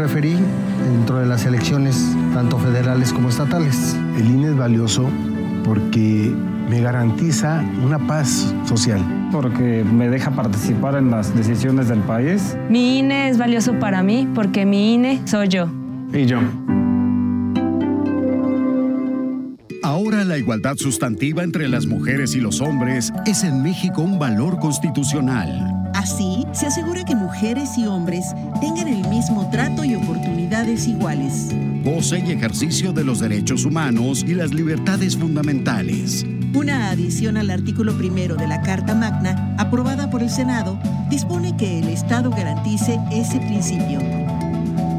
referí dentro de las elecciones tanto federales como estatales. El INE es valioso porque me garantiza una paz social. Porque me deja participar en las decisiones del país. Mi INE es valioso para mí porque mi INE soy yo. Y yo. Ahora la igualdad sustantiva entre las mujeres y los hombres es en México un valor constitucional. Así, se asegura que mujeres y hombres tengan el mismo trato y oportunidades iguales. Goce y ejercicio de los derechos humanos y las libertades fundamentales. Una adición al artículo primero de la Carta Magna, aprobada por el Senado, dispone que el Estado garantice ese principio.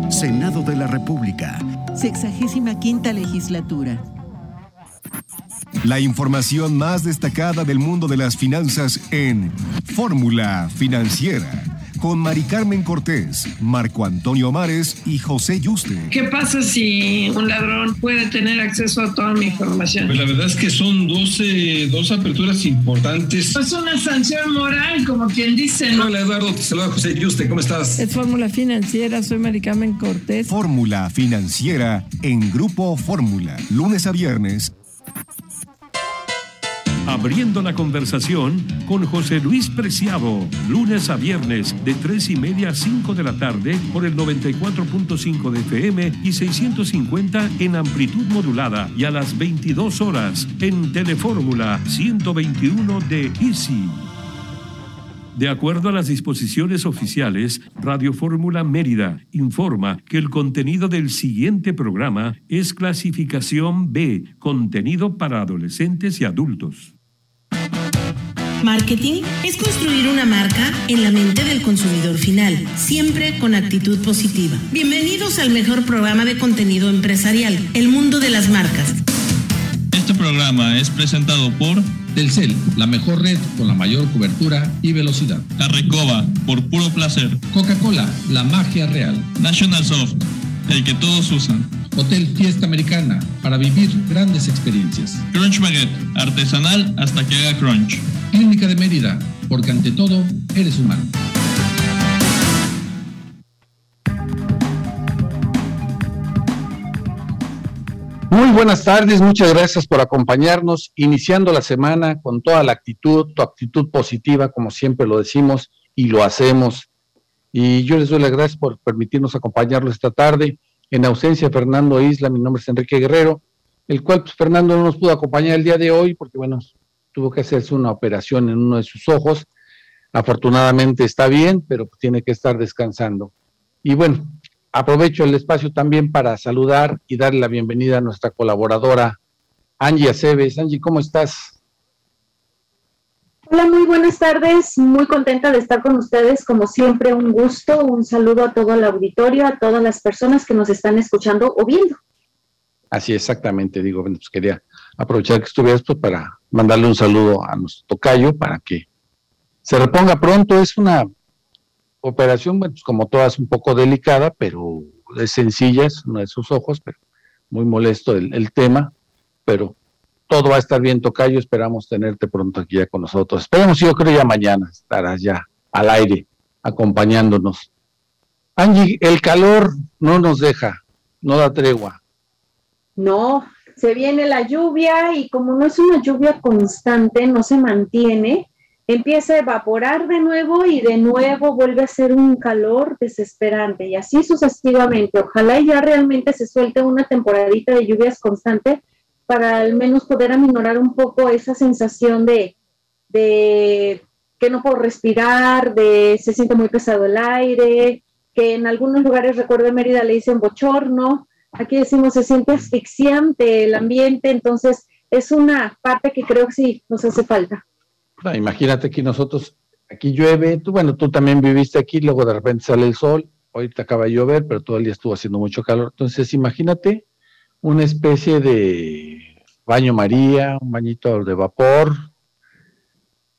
Senado de la República. Sexagésima quinta legislatura. La información más destacada del mundo de las finanzas en Fórmula Financiera con Mari Carmen Cortés, Marco Antonio Mares y José Yuste. ¿Qué pasa si un ladrón puede tener acceso a toda mi información? Pues la verdad es que son 12, dos aperturas importantes. Es una sanción moral, como quien dice. ¿no? Hola Eduardo, te saluda José Yuste, ¿cómo estás? Es Fórmula Financiera, soy Mari Carmen Cortés. Fórmula Financiera en Grupo Fórmula, lunes a viernes Abriendo la conversación con José Luis Preciado, lunes a viernes de 3 y media a 5 de la tarde por el 94.5 de FM y 650 en amplitud modulada y a las 22 horas en Telefórmula 121 de Easy. De acuerdo a las disposiciones oficiales, Radio Fórmula Mérida informa que el contenido del siguiente programa es clasificación B, contenido para adolescentes y adultos. Marketing es construir una marca en la mente del consumidor final, siempre con actitud positiva. Bienvenidos al mejor programa de contenido empresarial, El Mundo de las Marcas. Este programa es presentado por Telcel, la mejor red con la mayor cobertura y velocidad. Carrecoba, por puro placer. Coca-Cola, la magia real. National Soft, el que todos usan. Hotel Fiesta Americana, para vivir grandes experiencias. Crunch Baguette, artesanal hasta que haga crunch. Clínica de Mérida, porque ante todo eres humano. Muy buenas tardes, muchas gracias por acompañarnos, iniciando la semana con toda la actitud, tu actitud positiva, como siempre lo decimos y lo hacemos. Y yo les doy las gracias por permitirnos acompañarlos esta tarde. En ausencia de Fernando Isla, mi nombre es Enrique Guerrero, el cual pues, Fernando no nos pudo acompañar el día de hoy porque, bueno, tuvo que hacerse una operación en uno de sus ojos. Afortunadamente está bien, pero tiene que estar descansando. Y bueno, aprovecho el espacio también para saludar y darle la bienvenida a nuestra colaboradora Angie Aceves. Angie, ¿cómo estás? Hola, muy buenas tardes. Muy contenta de estar con ustedes. Como siempre, un gusto. Un saludo a todo el auditorio, a todas las personas que nos están escuchando o viendo. Así exactamente, digo, pues quería aprovechar que estuvieras pues, para mandarle un saludo a nuestro tocayo para que se reponga pronto. Es una operación, pues como todas, un poco delicada, pero es sencilla, es uno de sus ojos, pero muy molesto el, el, tema, pero todo va a estar bien, Tocayo, esperamos tenerte pronto aquí ya con nosotros. Esperemos, yo creo ya mañana estarás ya al aire acompañándonos. Angie, el calor no nos deja, no da tregua. No, se viene la lluvia y como no es una lluvia constante, no se mantiene, empieza a evaporar de nuevo y de nuevo vuelve a ser un calor desesperante y así sucesivamente. Ojalá ya realmente se suelte una temporadita de lluvias constante para al menos poder aminorar un poco esa sensación de, de que no puedo respirar, de se siente muy pesado el aire, que en algunos lugares, recuerdo Mérida, le dicen bochorno, aquí decimos se siente asfixiante el ambiente, entonces es una parte que creo que sí nos hace falta. Imagínate que nosotros, aquí llueve, tú, bueno, tú también viviste aquí, luego de repente sale el sol, ahorita acaba de llover, pero todo el día estuvo haciendo mucho calor. Entonces, imagínate una especie de baño María, un bañito de vapor.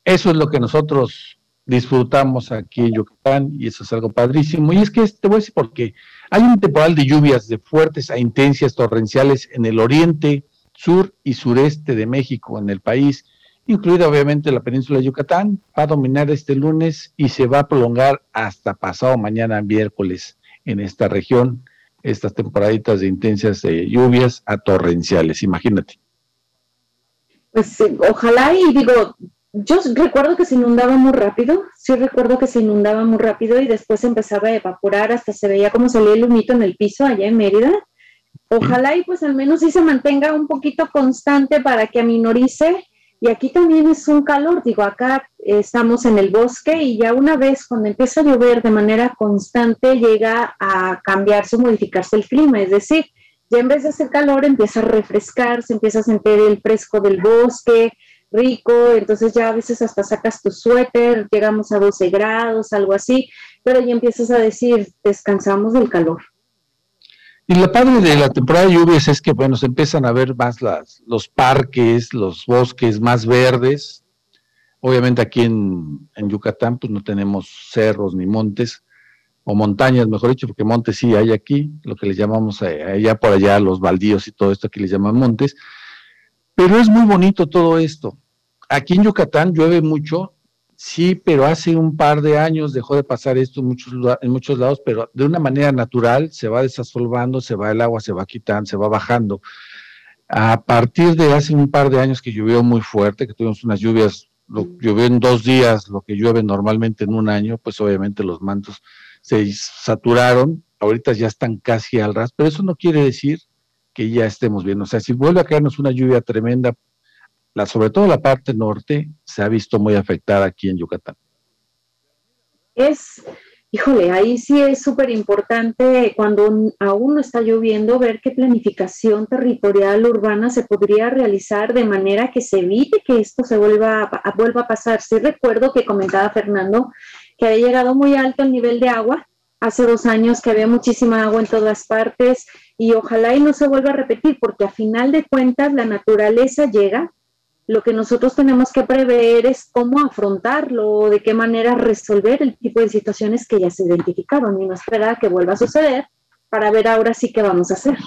Eso es lo que nosotros disfrutamos aquí en Yucatán y eso es algo padrísimo. Y es que te voy a decir por qué. Hay un temporal de lluvias de fuertes a intensas torrenciales en el oriente, sur y sureste de México, en el país incluida obviamente la península de Yucatán, va a dominar este lunes y se va a prolongar hasta pasado mañana miércoles. en esta región, estas temporaditas de intensas lluvias a torrenciales, imagínate. Pues ojalá y digo, yo recuerdo que se inundaba muy rápido, sí recuerdo que se inundaba muy rápido y después empezaba a evaporar, hasta se veía como salía el humito en el piso allá en Mérida. Ojalá y pues al menos sí se mantenga un poquito constante para que aminorice. Y aquí también es un calor, digo, acá estamos en el bosque y ya una vez cuando empieza a llover de manera constante llega a cambiarse o modificarse el clima, es decir, ya en vez de hacer calor empieza a refrescar, se empieza a sentir el fresco del bosque, rico, entonces ya a veces hasta sacas tu suéter, llegamos a 12 grados, algo así, pero ya empiezas a decir, descansamos del calor. Y lo padre de la temporada de lluvias es que, bueno, se empiezan a ver más las, los parques, los bosques más verdes. Obviamente aquí en, en, Yucatán, pues no tenemos cerros ni montes, o montañas, mejor dicho, porque montes sí hay aquí, lo que le llamamos eh, allá por allá, los baldíos y todo esto aquí les llaman montes. Pero es muy bonito todo esto. Aquí en Yucatán llueve mucho, sí, pero hace un par de años dejó de pasar esto en muchos, en muchos lados, pero de una manera natural se va desasolvando, se va el agua, se va quitando, se va bajando. A partir de hace un par de años que llovió muy fuerte, que tuvimos unas lluvias, lo, llovió en dos días lo que llueve normalmente en un año, pues obviamente los mantos se saturaron, ahorita ya están casi al ras, pero eso no quiere decir que ya estemos viendo. O sea, si vuelve a caernos una lluvia tremenda sobre todo la parte norte, se ha visto muy afectada aquí en Yucatán. Es, híjole, ahí sí es súper importante cuando aún no está lloviendo ver qué planificación territorial urbana se podría realizar de manera que se evite que esto se vuelva a, vuelva a pasar. Sí recuerdo que comentaba Fernando que había llegado muy alto el nivel de agua hace dos años, que había muchísima agua en todas partes y ojalá y no se vuelva a repetir porque a final de cuentas la naturaleza llega lo que nosotros tenemos que prever es cómo afrontarlo, de qué manera resolver el tipo de situaciones que ya se identificaron y no esperar a que vuelva a suceder para ver ahora sí qué vamos a hacer.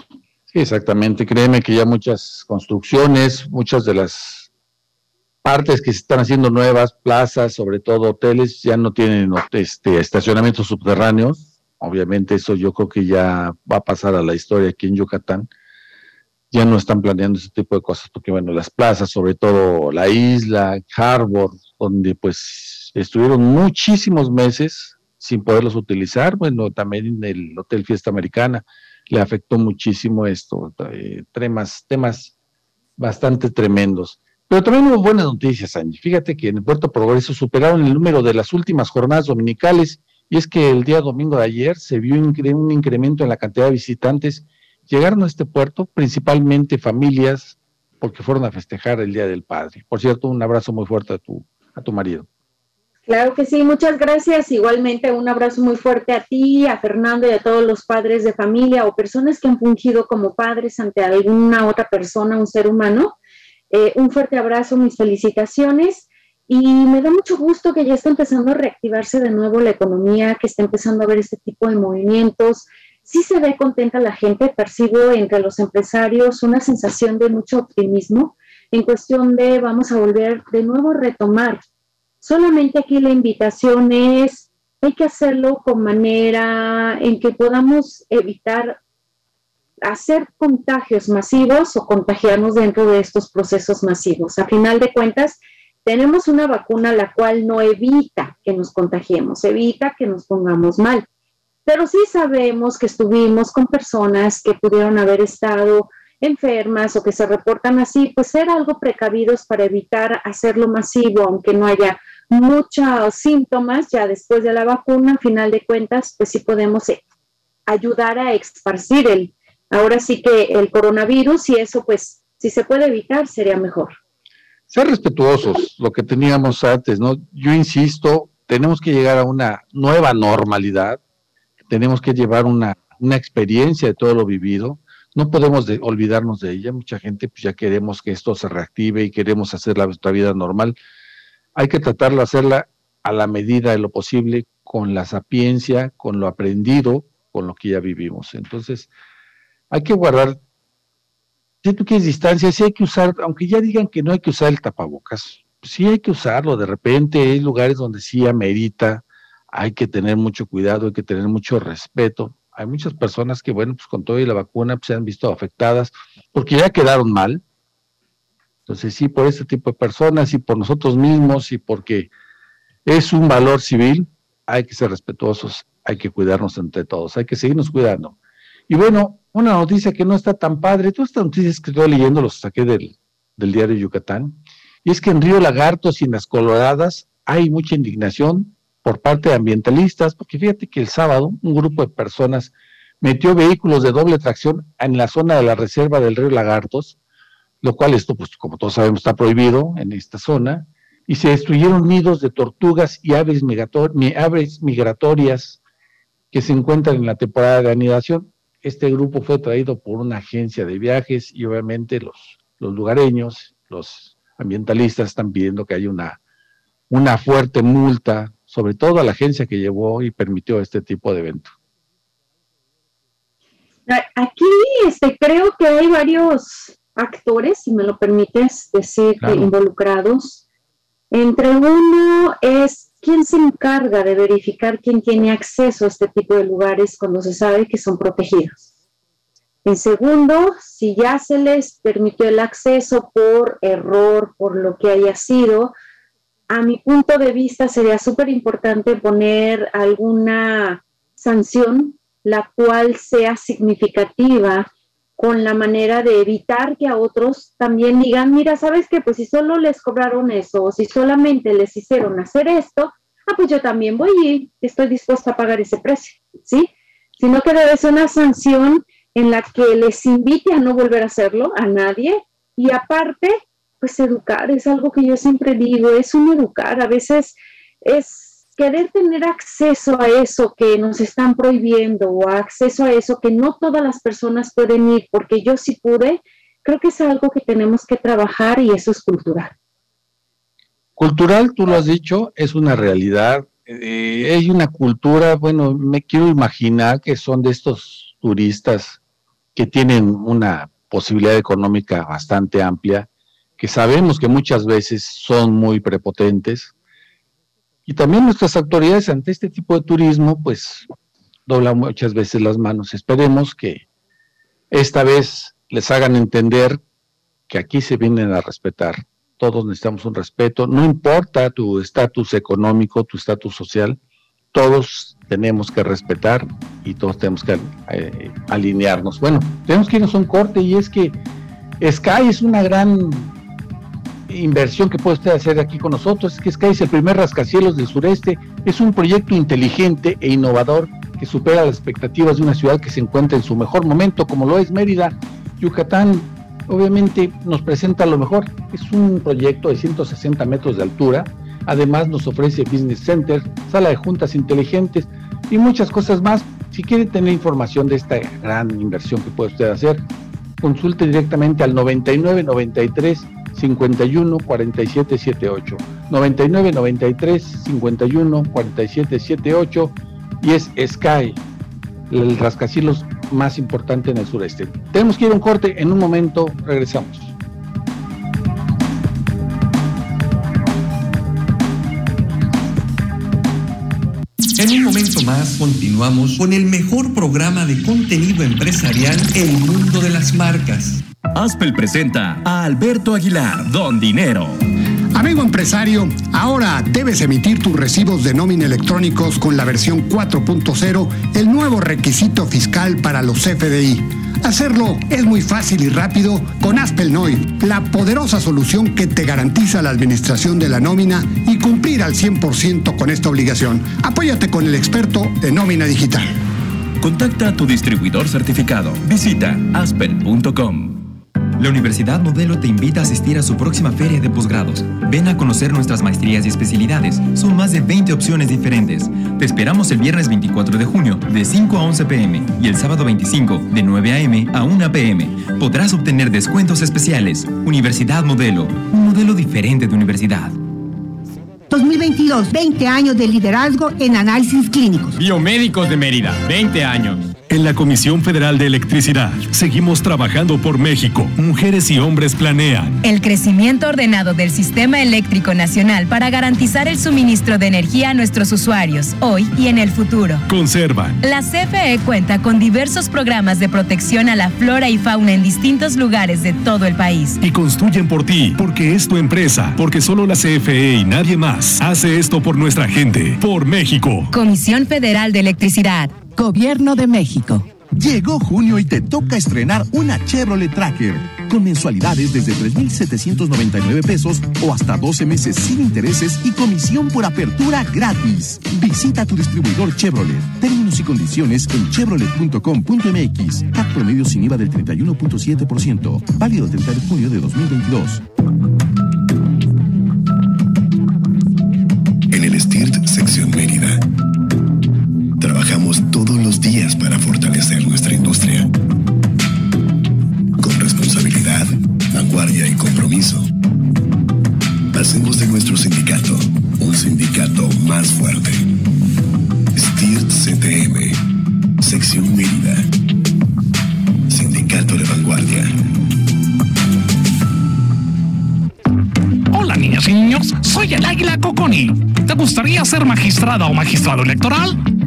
Sí, exactamente. Créeme que ya muchas construcciones, muchas de las partes que se están haciendo nuevas, plazas, sobre todo hoteles, ya no tienen este, estacionamientos subterráneos. Obviamente eso yo creo que ya va a pasar a la historia aquí en Yucatán ya no están planeando ese tipo de cosas, porque bueno, las plazas, sobre todo la isla, Harbor, donde pues estuvieron muchísimos meses sin poderlos utilizar, bueno, también el Hotel Fiesta Americana le afectó muchísimo esto, eh, temas, temas bastante tremendos. Pero también hubo buenas noticias, Angie. Fíjate que en el Puerto Progreso superaron el número de las últimas jornadas dominicales y es que el día domingo de ayer se vio un incremento en la cantidad de visitantes llegaron a este puerto principalmente familias porque fueron a festejar el Día del Padre. Por cierto, un abrazo muy fuerte a tu, a tu marido. Claro que sí, muchas gracias. Igualmente un abrazo muy fuerte a ti, a Fernando y a todos los padres de familia o personas que han fungido como padres ante alguna otra persona, un ser humano. Eh, un fuerte abrazo, mis felicitaciones. Y me da mucho gusto que ya está empezando a reactivarse de nuevo la economía, que está empezando a ver este tipo de movimientos, sí se ve contenta la gente, percibo entre los empresarios una sensación de mucho optimismo en cuestión de vamos a volver de nuevo a retomar. Solamente aquí la invitación es, hay que hacerlo con manera en que podamos evitar hacer contagios masivos o contagiarnos dentro de estos procesos masivos. A final de cuentas, tenemos una vacuna la cual no evita que nos contagiemos, evita que nos pongamos mal pero sí sabemos que estuvimos con personas que pudieron haber estado enfermas o que se reportan así, pues ser algo precavidos para evitar hacerlo masivo, aunque no haya muchos síntomas ya después de la vacuna, al final de cuentas, pues sí podemos eh, ayudar a esparcir el, ahora sí que el coronavirus y eso pues si se puede evitar sería mejor. Ser respetuosos, lo que teníamos antes, ¿no? Yo insisto, tenemos que llegar a una nueva normalidad, tenemos que llevar una, experiencia de todo lo vivido, no podemos olvidarnos de ella, mucha gente pues ya queremos que esto se reactive y queremos hacer la, nuestra vida normal, hay que tratarlo, hacerla a la medida de lo posible, con la sapiencia, con lo aprendido, con lo que ya vivimos. Entonces, hay que guardar, si tú quieres distancia, sí hay que usar, aunque ya digan que no hay que usar el tapabocas, sí hay que usarlo, de repente. Hay lugares donde sí amerita hay que tener mucho cuidado, hay que tener mucho respeto Hay muchas personas que, bueno, pues con todo y la vacuna pues, se han visto afectadas porque ya quedaron mal. Entonces, sí, por este tipo de personas y por nosotros mismos y porque es un valor civil, hay que ser respetuosos, hay que cuidarnos entre todos, hay que seguirnos cuidando. Y bueno, una noticia que no está tan padre, todas estas noticias que estoy leyendo los saqué del, del diario Yucatán, y es que en Río Lagartos y en las Coloradas hay mucha indignación por parte de ambientalistas, porque fíjate que el sábado un grupo de personas metió vehículos de doble tracción en la zona de la reserva del río Lagartos, lo cual esto, pues como todos sabemos, está prohibido en esta zona, y se destruyeron nidos de tortugas y aves, migratorias que se encuentran en la temporada de anidación. Este grupo fue traído por una agencia de viajes y obviamente los, los lugareños, los ambientalistas están pidiendo que haya una, una fuerte multa sobre todo a la agencia que llevó y permitió este tipo de evento. Aquí este, creo que hay varios actores, si me lo permites decir, involucrados. Entre uno es quién se encarga de verificar quién tiene acceso a este tipo de lugares cuando se sabe que son protegidos. En segundo, si ya se les permitió el acceso por error, por lo que haya sido, a mi punto de vista sería súper importante poner alguna sanción la cual sea significativa con la manera de evitar que a otros también digan, mira, ¿sabes qué? Pues si solo les cobraron eso o si solamente les hicieron hacer esto, ah, pues yo también voy y estoy dispuesta a pagar ese precio, ¿sí? Sino que debe ser una sanción en la que les invite a no volver a hacerlo a nadie y aparte pues educar es algo que yo siempre digo, es un educar, a veces es querer tener acceso a eso que nos están prohibiendo o acceso a eso que no todas las personas pueden ir, porque yo sí pude, creo que es algo que tenemos que trabajar y eso es cultural. Cultural, tú lo has dicho, es una realidad. Eh, hay una cultura, bueno, me quiero imaginar que son de estos turistas que tienen una posibilidad económica bastante amplia que sabemos que muchas veces son muy prepotentes. Y también nuestras autoridades ante este tipo de turismo, pues doblan muchas veces las manos. Esperemos que esta vez les hagan entender que aquí se vienen a respetar. Todos necesitamos un respeto, no importa tu estatus económico, tu estatus social, todos tenemos que respetar y todos tenemos que eh, alinearnos. Bueno, tenemos que irnos a un corte y es que Sky es una gran inversión que puede usted hacer aquí con nosotros es que Sky es el primer rascacielos del sureste. Es un proyecto inteligente e innovador que supera las expectativas de una ciudad que se encuentra en su mejor momento, como lo es Mérida. Yucatán, obviamente, nos presenta lo mejor. Es un proyecto de 160 metros de altura. Además, nos ofrece Business Center, sala de juntas inteligentes y muchas cosas más. Si quiere tener información de esta gran inversión que puede usted hacer, consulte directamente al 9993 51 47 78. 99 93 51 47 78 y es Sky, el rascacielos más importante en el sureste. Tenemos que ir a un corte, en un momento regresamos. En un momento más continuamos con el mejor programa de contenido empresarial El Mundo de las Marcas. Aspel presenta a Alberto Aguilar, Don Dinero. Amigo empresario, ahora debes emitir tus recibos de nómina electrónicos con la versión 4.0, el nuevo requisito fiscal para los FDI. Hacerlo es muy fácil y rápido con Aspel Noi, la poderosa solución que te garantiza la administración de la nómina y cumplir al 100% con esta obligación. Apóyate con el experto de nómina digital. Contacta a tu distribuidor certificado. Visita aspel.com. La Universidad Modelo te invita a asistir a su próxima feria de posgrados. Ven a conocer nuestras maestrías y especialidades. Son más de 20 opciones diferentes. Te esperamos el viernes 24 de junio de 5 a 11 pm y el sábado 25 de 9 am a 1 pm. Podrás obtener descuentos especiales. Universidad Modelo, un modelo diferente de universidad. 2022, 20 años de liderazgo en análisis clínicos. Biomédicos de Mérida, 20 años. En la Comisión Federal de Electricidad seguimos trabajando por México. Mujeres y hombres planean. El crecimiento ordenado del sistema eléctrico nacional para garantizar el suministro de energía a nuestros usuarios, hoy y en el futuro. Conservan. La CFE cuenta con diversos programas de protección a la flora y fauna en distintos lugares de todo el país. Y construyen por ti, porque es tu empresa, porque solo la CFE y nadie más hace esto por nuestra gente, por México. Comisión Federal de Electricidad. Gobierno de México. Llegó junio y te toca estrenar una Chevrolet Tracker con mensualidades desde 3,799 pesos o hasta 12 meses sin intereses y comisión por apertura gratis. Visita tu distribuidor Chevrolet. Términos y condiciones en chevrolet.com.mx. CAT promedio sin IVA del 31.7%. Válido el 30 de junio de 2022. En el STIRT Sección Mérida. Días para fortalecer nuestra industria. Con responsabilidad, vanguardia y compromiso. Hacemos de nuestro sindicato un sindicato más fuerte. STIRT CTM, Sección Mérida. Sindicato de Vanguardia. Hola niñas y niños, soy el Águila Coconi. ¿Te gustaría ser magistrada o magistrado electoral?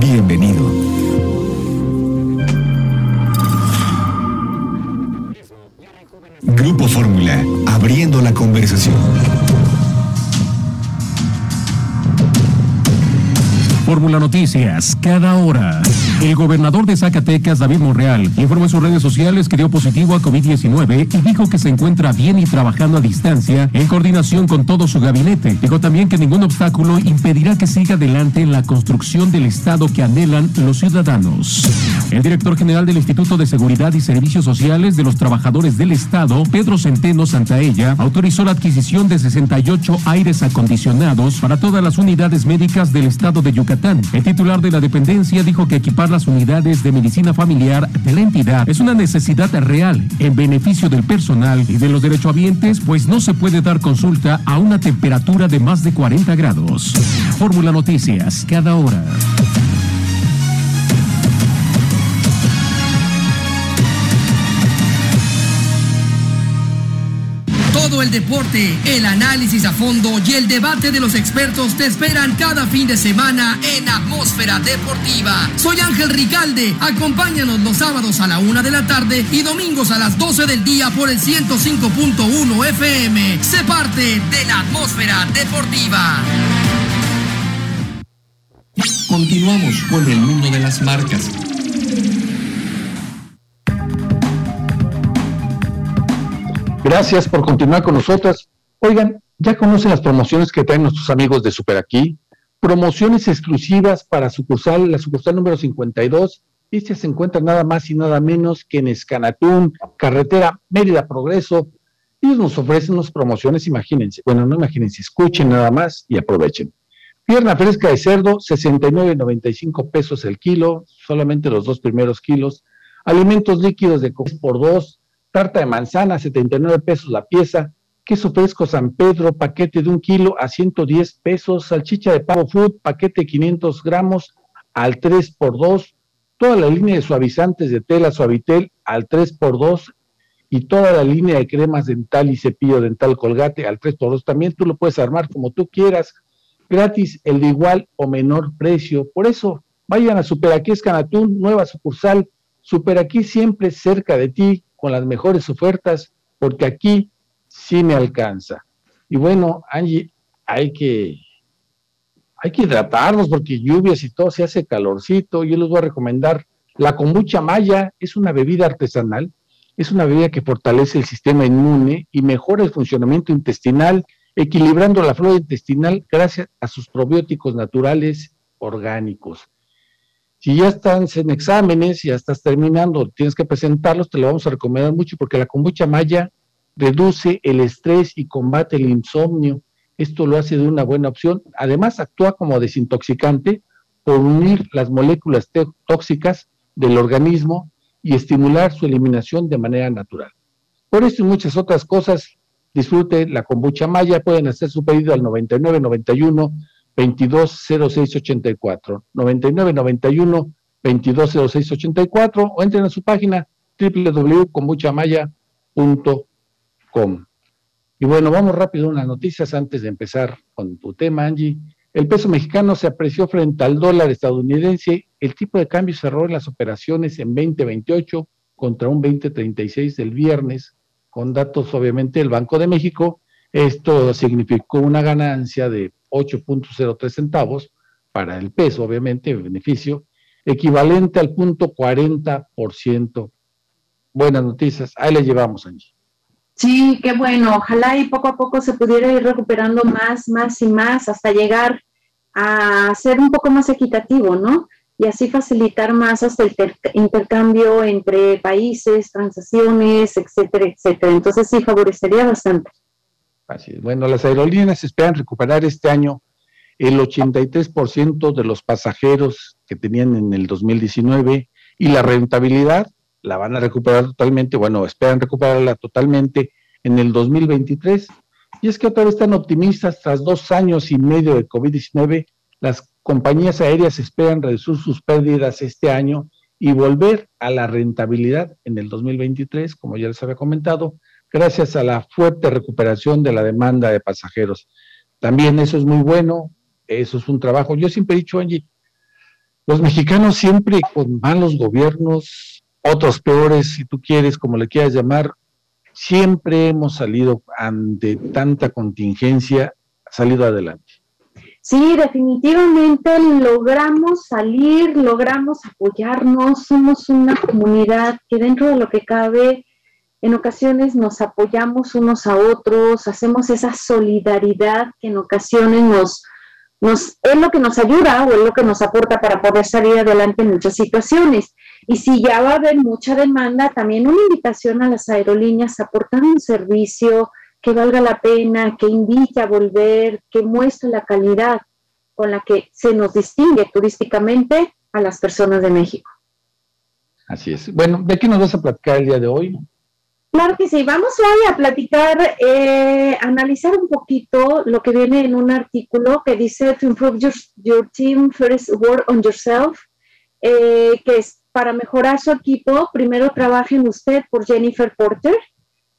Bienvenido. Grupo Fórmula, abriendo la conversación. Fórmula Noticias, cada hora. El gobernador de Zacatecas, David Monreal, informó en sus redes sociales que dio positivo a COVID-19 y dijo que se encuentra bien y trabajando a distancia en coordinación con todo su gabinete. Dijo también que ningún obstáculo impedirá que siga adelante en la construcción del Estado que anhelan los ciudadanos. El director general del Instituto de Seguridad y Servicios Sociales de los Trabajadores del Estado, Pedro Centeno Santaella, autorizó la adquisición de 68 aires acondicionados para todas las unidades médicas del Estado de Yucatán. El titular de la dependencia dijo que equipar las unidades de medicina familiar de la entidad es una necesidad real en beneficio del personal y de los derechohabientes, pues no se puede dar consulta a una temperatura de más de 40 grados. Fórmula Noticias, cada hora. El análisis a fondo y el debate de los expertos te esperan cada fin de semana en Atmósfera Deportiva. Soy Ángel Ricalde. Acompáñanos los sábados a la una de la tarde y domingos a las 12 del día por el 105.1 FM. Sé parte de la Atmósfera Deportiva. Continuamos con el mundo de las marcas. Gracias por continuar con nosotros. Oigan, ¿ya conocen las promociones que traen nuestros amigos de Super Aquí? Promociones exclusivas para sucursal, la sucursal número 52. Esta se encuentra nada más y nada menos que en Escanatún, carretera Mérida Progreso. Ellos nos ofrecen unas promociones, imagínense. Bueno, no imagínense, escuchen nada más y aprovechen. Pierna fresca de cerdo, 69.95 pesos el kilo, solamente los dos primeros kilos. Alimentos líquidos de por dos, tarta de manzana, 79 pesos la pieza, queso fresco San Pedro, paquete de un kilo a 110 pesos, salchicha de pavo food, paquete de 500 gramos al 3 por 2, toda la línea de suavizantes de tela Suavitel al 3 por 2 y toda la línea de cremas dental y cepillo dental colgate al 3 por 2 También tú lo puedes armar como tú quieras, gratis, el de igual o menor precio. Por eso, vayan a Super Aquí Escanatún, nueva sucursal, Super Aquí siempre cerca de ti, con las mejores ofertas, porque aquí sí me alcanza. Y bueno, Angie, hay que, hay que hidratarnos porque lluvias y todo, se hace calorcito. Yo les voy a recomendar la kombucha maya, es una bebida artesanal, es una bebida que fortalece el sistema inmune y mejora el funcionamiento intestinal, equilibrando la flora intestinal gracias a sus probióticos naturales orgánicos. Si ya estás en exámenes, ya estás terminando, tienes que presentarlos, te lo vamos a recomendar mucho porque la kombucha maya reduce el estrés y combate el insomnio. Esto lo hace de una buena opción. Además, actúa como desintoxicante por unir las moléculas tóxicas del organismo y estimular su eliminación de manera natural. Por esto y muchas otras cosas, disfrute la kombucha maya. Pueden hacer su pedido al 9991 220684. 9991 220684 o entren a su página www.kombuchamaya.com. Y bueno, vamos rápido a unas noticias antes de empezar con tu tema, Angie. El peso mexicano se apreció frente al dólar estadounidense. El tipo de cambio cerró en las operaciones en 2028 contra un 2036 del viernes, con datos obviamente del Banco de México. Esto significó una ganancia de 8.03 centavos para el peso, obviamente, beneficio, equivalente al punto 40%. Buenas noticias, ahí le llevamos, Angie. Sí, qué bueno. Ojalá y poco a poco se pudiera ir recuperando más, más y más hasta llegar a ser un poco más equitativo, ¿no? Y así facilitar más hasta el intercambio entre países, transacciones, etcétera, etcétera. Entonces sí, favorecería bastante. Así es. Bueno, las aerolíneas esperan recuperar este año el 83% de los pasajeros que tenían en el 2019 y la rentabilidad la van a recuperar totalmente, bueno, esperan recuperarla totalmente en el 2023. Y es que otra vez están optimistas, tras dos años y medio de COVID-19, las compañías aéreas esperan reducir sus pérdidas este año y volver a la rentabilidad en el 2023, como ya les había comentado, gracias a la fuerte recuperación de la demanda de pasajeros. También eso es muy bueno, eso es un trabajo. Yo siempre he dicho, Angie, los mexicanos siempre con malos gobiernos, otros peores, si tú quieres, como le quieras llamar, siempre hemos salido ante tanta contingencia, salido adelante. Sí, definitivamente logramos salir, logramos apoyarnos, somos una comunidad que dentro de lo que cabe, en ocasiones nos apoyamos unos a otros, hacemos esa solidaridad que en ocasiones nos, es lo que nos ayuda o es lo que nos aporta para poder salir adelante en muchas situaciones. Y si ya va a haber mucha demanda, también una invitación a las aerolíneas a aportar un servicio que valga la pena, que invite a volver, que muestre la calidad con la que se nos distingue turísticamente a las personas de México. Así es. Bueno, ¿de qué nos vas a platicar el día de hoy? Claro que sí, vamos a platicar, eh, analizar un poquito lo que viene en un artículo que dice To improve your, team, first work on yourself, eh, que es para mejorar su equipo, primero trabajen usted por Jennifer Porter.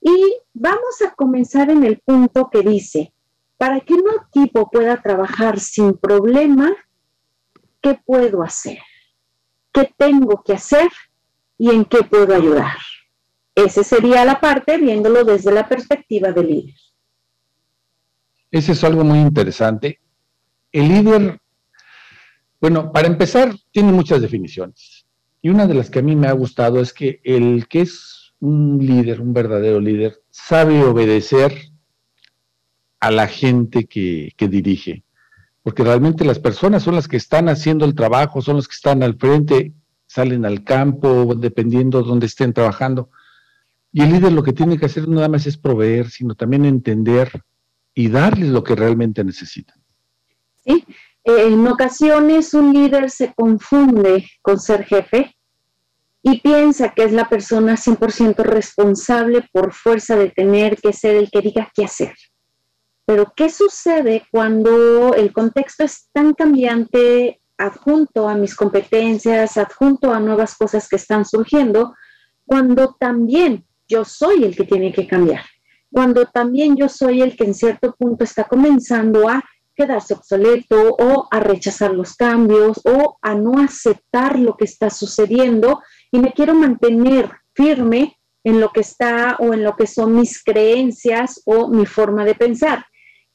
Y vamos a comenzar en el punto que dice, para que un equipo pueda trabajar sin problema, ¿qué puedo hacer? ¿Qué tengo que hacer? ¿Y en qué puedo ayudar? Esa sería la parte viéndolo desde la perspectiva del líder. Ese es algo muy interesante. El líder, bueno, para empezar, tiene muchas definiciones. Y una de las que a mí me ha gustado es que el que es un líder, un verdadero líder, sabe obedecer a la gente que, dirige. Porque realmente las personas son las que están haciendo el trabajo, son las que están al frente, salen al campo, dependiendo de dónde estén trabajando. Y el líder lo que tiene que hacer no nada más es proveer, sino también entender y darles lo que realmente necesitan. Sí, en ocasiones un líder se confunde con ser jefe y piensa que es la persona 100% responsable por fuerza de tener que ser el que diga qué hacer. Pero ¿qué sucede cuando el contexto es tan cambiante, adjunto a mis competencias, adjunto a nuevas cosas que están surgiendo, cuando también yo soy el que tiene que cambiar? Cuando también yo soy el que en cierto punto está comenzando a quedarse obsoleto o a rechazar los cambios o a no aceptar lo que está sucediendo y me quiero mantener firme en lo que está o en lo que son mis creencias o mi forma de pensar.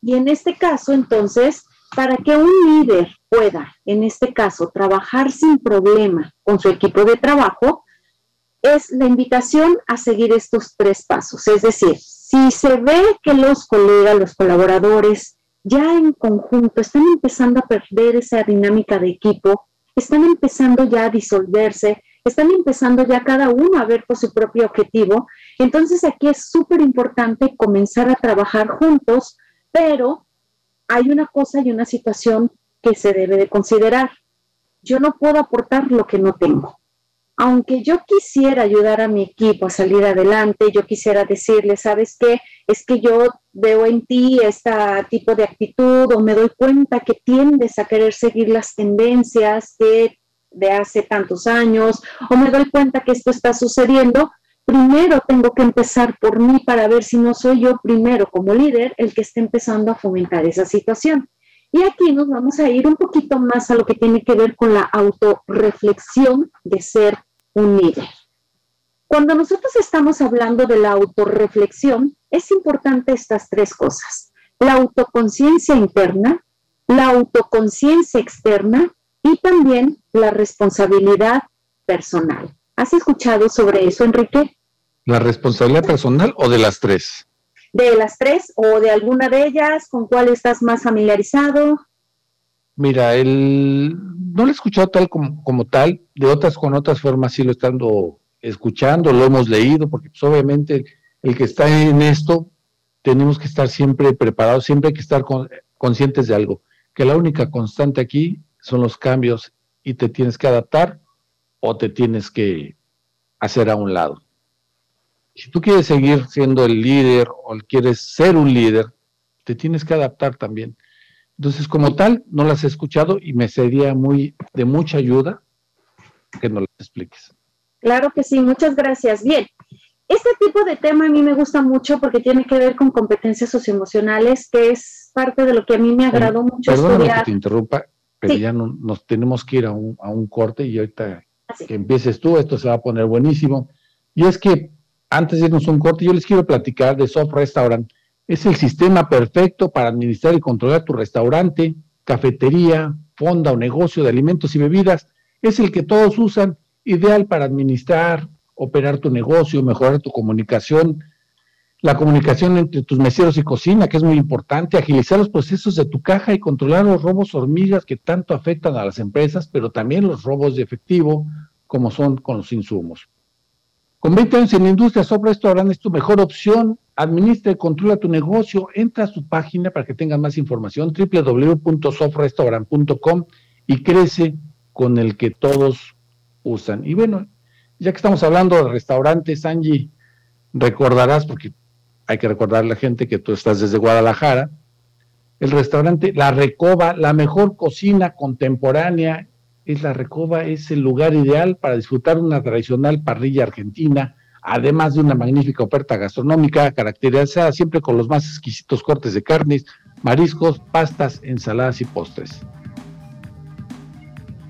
Y en este caso, entonces, para que un líder pueda, en este caso, trabajar sin problema con su equipo de trabajo, es la invitación a seguir estos tres pasos. Es decir, si se ve que los colegas, los colaboradores, ya en conjunto están empezando a perder esa dinámica de equipo, están empezando ya a disolverse, están empezando ya cada uno a ver por su propio objetivo. Entonces aquí es súper importante comenzar a trabajar juntos, pero hay una cosa y una situación que se debe de considerar. Yo no puedo aportar lo que no tengo. Aunque yo quisiera ayudar a mi equipo a salir adelante, yo quisiera decirle, ¿sabes qué? Es que yo veo en ti este tipo de actitud o me doy cuenta que tiendes a querer seguir las tendencias de, de hace tantos años o me doy cuenta que esto está sucediendo, primero tengo que empezar por mí para ver si no soy yo primero como líder el que esté empezando a fomentar esa situación. Y aquí nos vamos a ir un poquito más a lo que tiene que ver con la autorreflexión de ser un líder. Cuando nosotros estamos hablando de la autorreflexión, es importante estas tres cosas. La autoconciencia interna, la autoconciencia externa y también la responsabilidad personal. ¿Has escuchado sobre eso, Enrique? ¿La responsabilidad personal o de las tres? De las tres o de alguna de ellas? ¿Con cuál estás más familiarizado? Mira, el, no lo he escuchado tal como, como tal, de otras con otras formas sí lo estando escuchando, lo hemos leído, porque pues, obviamente el que está en esto tenemos que estar siempre preparados, siempre hay que estar conscientes de algo, que la única constante aquí son los cambios y te tienes que adaptar o te tienes que hacer a un lado si tú quieres seguir siendo el líder o quieres ser un líder, te tienes que adaptar también. Entonces, como tal, no las he escuchado y me sería muy de mucha ayuda que nos las expliques. Claro que sí, muchas gracias. Bien, este tipo de tema a mí me gusta mucho porque tiene que ver con competencias socioemocionales, que es parte de lo que a mí me agradó mucho Perdóname que te interrumpa, pero ya no, nos tenemos que ir a un, a un corte y ahorita que empieces tú, esto se va a poner buenísimo. Y es que antes de irnos un corte, yo les quiero platicar de Soft Restaurant. Es el sistema perfecto para administrar y controlar tu restaurante, cafetería, fonda o negocio de alimentos y bebidas. Es el que todos usan, ideal para administrar, operar tu negocio, mejorar tu comunicación, la comunicación entre tus meseros y cocina, que es muy importante, agilizar los procesos de tu caja y controlar los robos hormigas que tanto afectan a las empresas, pero también los robos de efectivo, como son con los insumos. Con 20 años en la industria, Soft Restaurant es tu mejor opción. Administra y controla tu negocio. Entra a su página para que tengas más información, www.sofrestaurant.com y crece con el que todos usan. Y bueno, ya que estamos hablando de restaurantes, Angie, recordarás, porque hay que recordar a la gente que tú estás desde Guadalajara, el restaurante La Recoba, la mejor cocina contemporánea es la Recoba, es el lugar ideal para disfrutar una tradicional parrilla argentina, además de una magnífica oferta gastronómica caracterizada siempre con los más exquisitos cortes de carnes, mariscos, pastas, ensaladas y postres.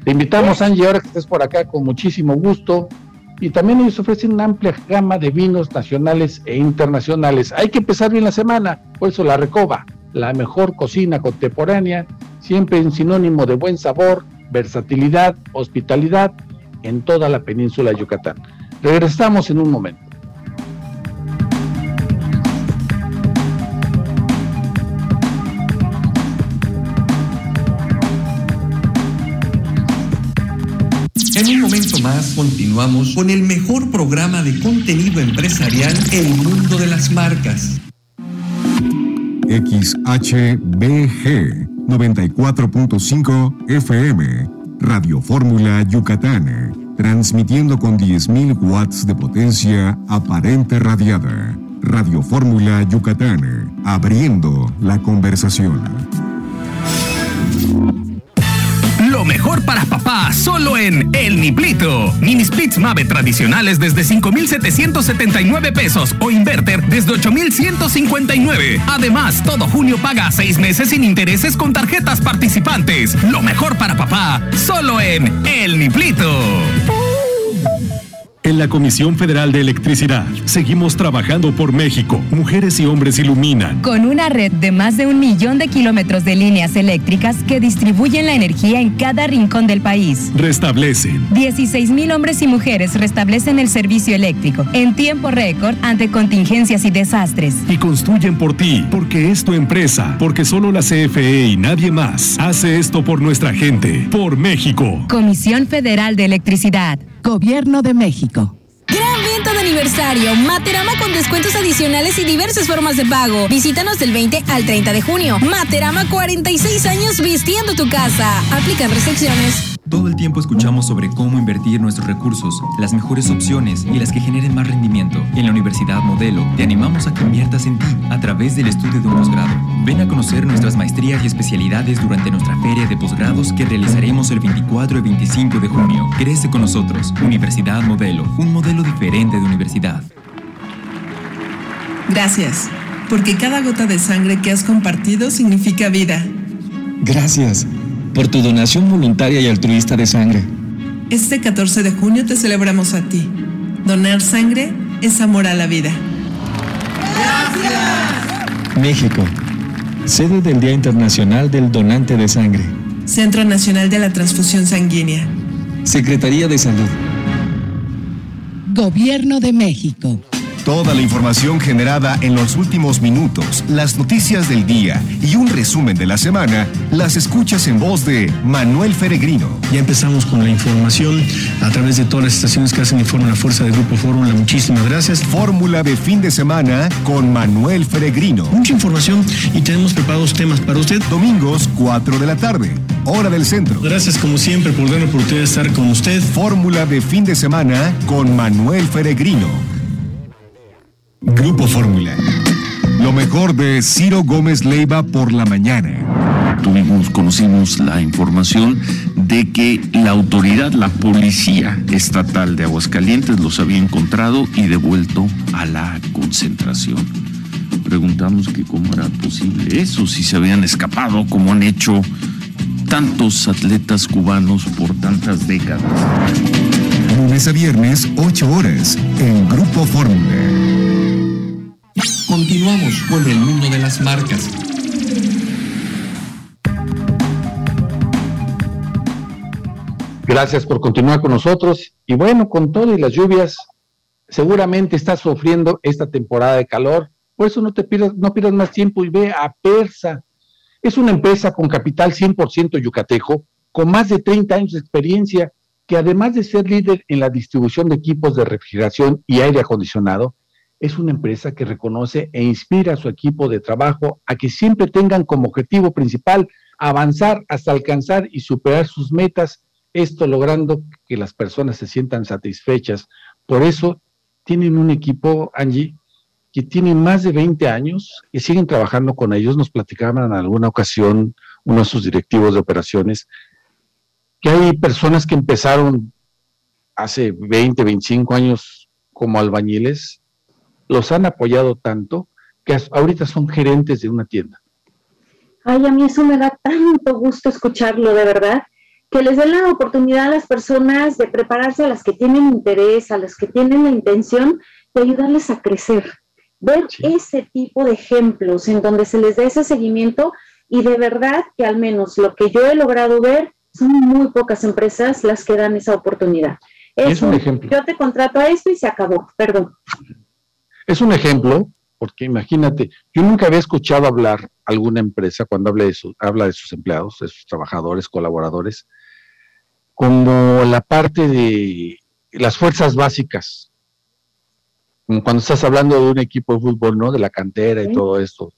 Te invitamos, Angie, ahora que estés por acá, con muchísimo gusto. Y también ellos ofrecen una amplia gama de vinos nacionales e internacionales. Hay que empezar bien la semana, por eso la Recoba, la mejor cocina contemporánea, siempre en sinónimo de buen sabor, versatilidad, hospitalidad en toda la península de Yucatán. Regresamos en un momento. En un momento más continuamos con el mejor programa de contenido empresarial El Mundo de las Marcas. XHBG 94.5 FM, Radio Fórmula Yucatán, transmitiendo con 10.000 watts de potencia aparente radiada. Radio Fórmula Yucatán, abriendo la conversación. Lo mejor para papá solo en El Niplito. Mini splits Mave tradicionales desde 5,779 pesos o inverter desde 8,159. Además, todo junio paga seis meses sin intereses con tarjetas participantes. Lo mejor para papá solo en El Niplito. En la Comisión Federal de Electricidad seguimos trabajando por México. Mujeres y hombres iluminan. Con una red de más de un millón de kilómetros de líneas eléctricas que distribuyen la energía en cada rincón del país. Restablecen. 16 mil hombres y mujeres restablecen el servicio eléctrico en tiempo récord ante contingencias y desastres. Y construyen por ti, porque es tu empresa, porque solo la CFE y nadie más hace esto por nuestra gente, por México. Comisión Federal de Electricidad. Gobierno de México. Gran venta de aniversario. Materama con descuentos adicionales y diversas formas de pago. Visítanos del 20 al 30 de junio. Materama 46 años vistiendo tu casa. Aplican restricciones. Todo el tiempo escuchamos sobre cómo invertir nuestros recursos, las mejores opciones y las que generen más rendimiento. En la Universidad Modelo te animamos a que inviertas en ti a través del estudio de un posgrado. Ven a conocer nuestras maestrías y especialidades durante nuestra feria de posgrados que realizaremos el 24 y 25 de junio. Crece con nosotros, Universidad Modelo, un modelo diferente de universidad. Gracias, porque cada gota de sangre que has compartido significa vida. Gracias por tu donación voluntaria y altruista de sangre. Este 14 de junio te celebramos a ti. Donar sangre es amor a la vida. Gracias. México, sede del Día Internacional del Donante de Sangre. Centro Nacional de la Transfusión Sanguínea. Secretaría de Salud. Gobierno de México. Toda la información generada en los últimos minutos, las noticias del día y un resumen de la semana, las escuchas en voz de Manuel Feregrino. Ya empezamos con la información a través de todas las estaciones que hacen Informe la Fuerza del Grupo Fórmula. Muchísimas gracias. Fórmula de fin de semana con Manuel Feregrino. Mucha información y tenemos preparados temas para usted. Domingos, 4 de la tarde, hora del centro. Gracias como siempre por darme la oportunidad de estar con usted. Fórmula de fin de semana con Manuel Feregrino. Grupo Fórmula. Lo mejor de Ciro Gómez Leiva por la mañana. Tuvimos, conocimos la información de que la autoridad, la policía estatal de Aguascalientes los había encontrado y devuelto a la concentración. Preguntamos que cómo era posible eso, si se habían escapado, como han hecho tantos atletas cubanos por tantas décadas. Lunes a viernes, 8 horas, en Grupo Fórmula. Continuamos con el mundo de las marcas. Gracias por continuar con nosotros. Y bueno, con todo y las lluvias, seguramente estás sufriendo esta temporada de calor. Por eso no te pierdas, no pierdas más tiempo y ve a Persa. Es una empresa con capital 100% yucateco, con más de 30 años de experiencia, que además de ser líder en la distribución de equipos de refrigeración y aire acondicionado, es una empresa que reconoce e inspira a su equipo de trabajo a que siempre tengan como objetivo principal avanzar hasta alcanzar y superar sus metas, esto logrando que las personas se sientan satisfechas. Por eso tienen un equipo, Angie, que tiene más de 20 años, que siguen trabajando con ellos. Nos platicaban en alguna ocasión uno de sus directivos de operaciones, que hay personas que empezaron hace 20, 25 años como albañiles los han apoyado tanto que ahorita son gerentes de una tienda. Ay, a mí eso me da tanto gusto escucharlo, de verdad, que les den la oportunidad a las personas de prepararse, a las que tienen interés, a las que tienen la intención de ayudarles a crecer. Ver ese tipo de ejemplos en donde se les dé ese seguimiento y de verdad que al menos lo que yo he logrado ver son muy pocas empresas las que dan esa oportunidad. es un ejemplo. Yo te contrato a esto y se acabó, perdón. Es un ejemplo, porque imagínate, yo nunca había escuchado hablar alguna empresa cuando habla de, su, habla de sus empleados, de sus trabajadores, colaboradores, como la parte de las fuerzas básicas, cuando estás hablando de un equipo de fútbol, ¿no? De la cantera y todo esto.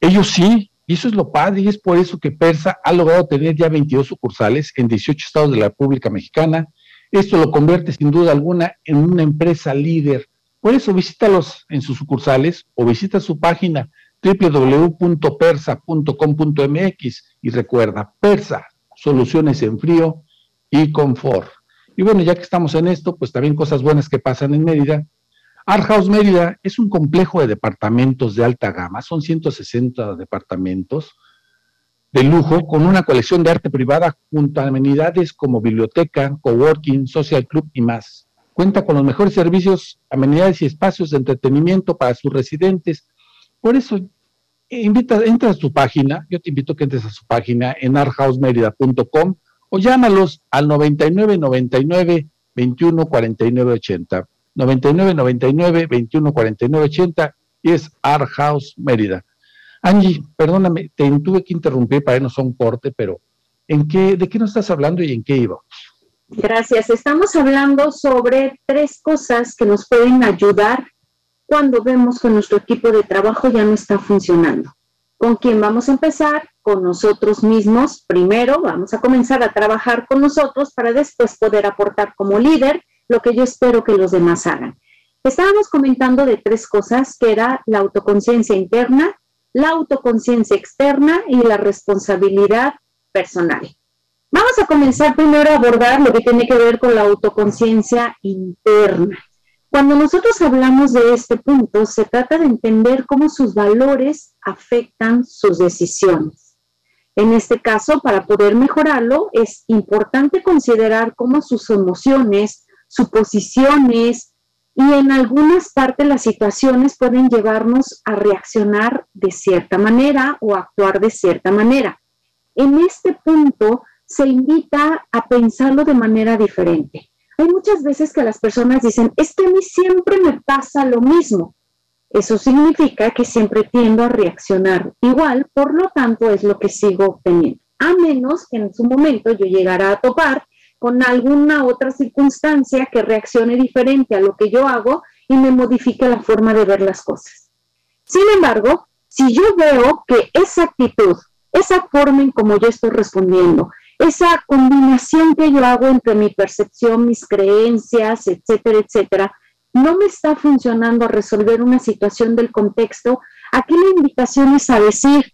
Ellos sí, y eso es lo padre, y es por eso que Persa ha logrado tener ya 22 sucursales en 18 estados de la República Mexicana. Esto lo convierte sin duda alguna en una empresa líder por eso visítalos en sus sucursales o visita su página www.persa.com.mx y recuerda, Persa, soluciones en frío y confort. Y bueno, ya que estamos en esto, pues también cosas buenas que pasan en Mérida. Art House Mérida es un complejo de departamentos de alta gama, son 160 departamentos de lujo con una colección de arte privada junto a amenidades como biblioteca, coworking, social club y más cuenta con los mejores servicios, amenidades y espacios de entretenimiento para sus residentes. Por eso, invita, entra a su página, yo te invito a que entres a su página en arthousemerida.com o llámalos al 99 99 21 49 80. 99 99 21 49 80 y es Art House Mérida. Angie, perdóname, te tuve que interrumpir para irnos a un corte, pero ¿en qué, ¿de qué nos estás hablando y en qué íbamos? Gracias. Estamos hablando sobre tres cosas que nos pueden ayudar cuando vemos que nuestro equipo de trabajo ya no está funcionando. ¿Con quién vamos a empezar? Con nosotros mismos. Primero vamos a comenzar a trabajar con nosotros para después poder aportar como líder lo que yo espero que los demás hagan. Estábamos comentando de tres cosas, que era la autoconciencia interna, la autoconciencia externa y la responsabilidad personal. Vamos a comenzar primero a abordar lo que tiene que ver con la autoconciencia interna. Cuando nosotros hablamos de este punto, se trata de entender cómo sus valores afectan sus decisiones. En este caso, para poder mejorarlo, es importante considerar cómo sus emociones, suposiciones y en algunas partes las situaciones pueden llevarnos a reaccionar de cierta manera o actuar de cierta manera. En este punto se invita a pensarlo de manera diferente. Hay muchas veces que las personas dicen, es que a mí siempre me pasa lo mismo. Eso significa que siempre tiendo a reaccionar igual, por lo tanto es lo que sigo obteniendo. A menos que en su momento yo llegara a topar con alguna otra circunstancia que reaccione diferente a lo que yo hago y me modifique la forma de ver las cosas. Sin embargo, si yo veo que esa actitud, esa forma en cómo yo estoy respondiendo, esa combinación que yo hago entre mi percepción, mis creencias, etcétera, etcétera, no me está funcionando a resolver una situación del contexto, aquí la invitación es a decir,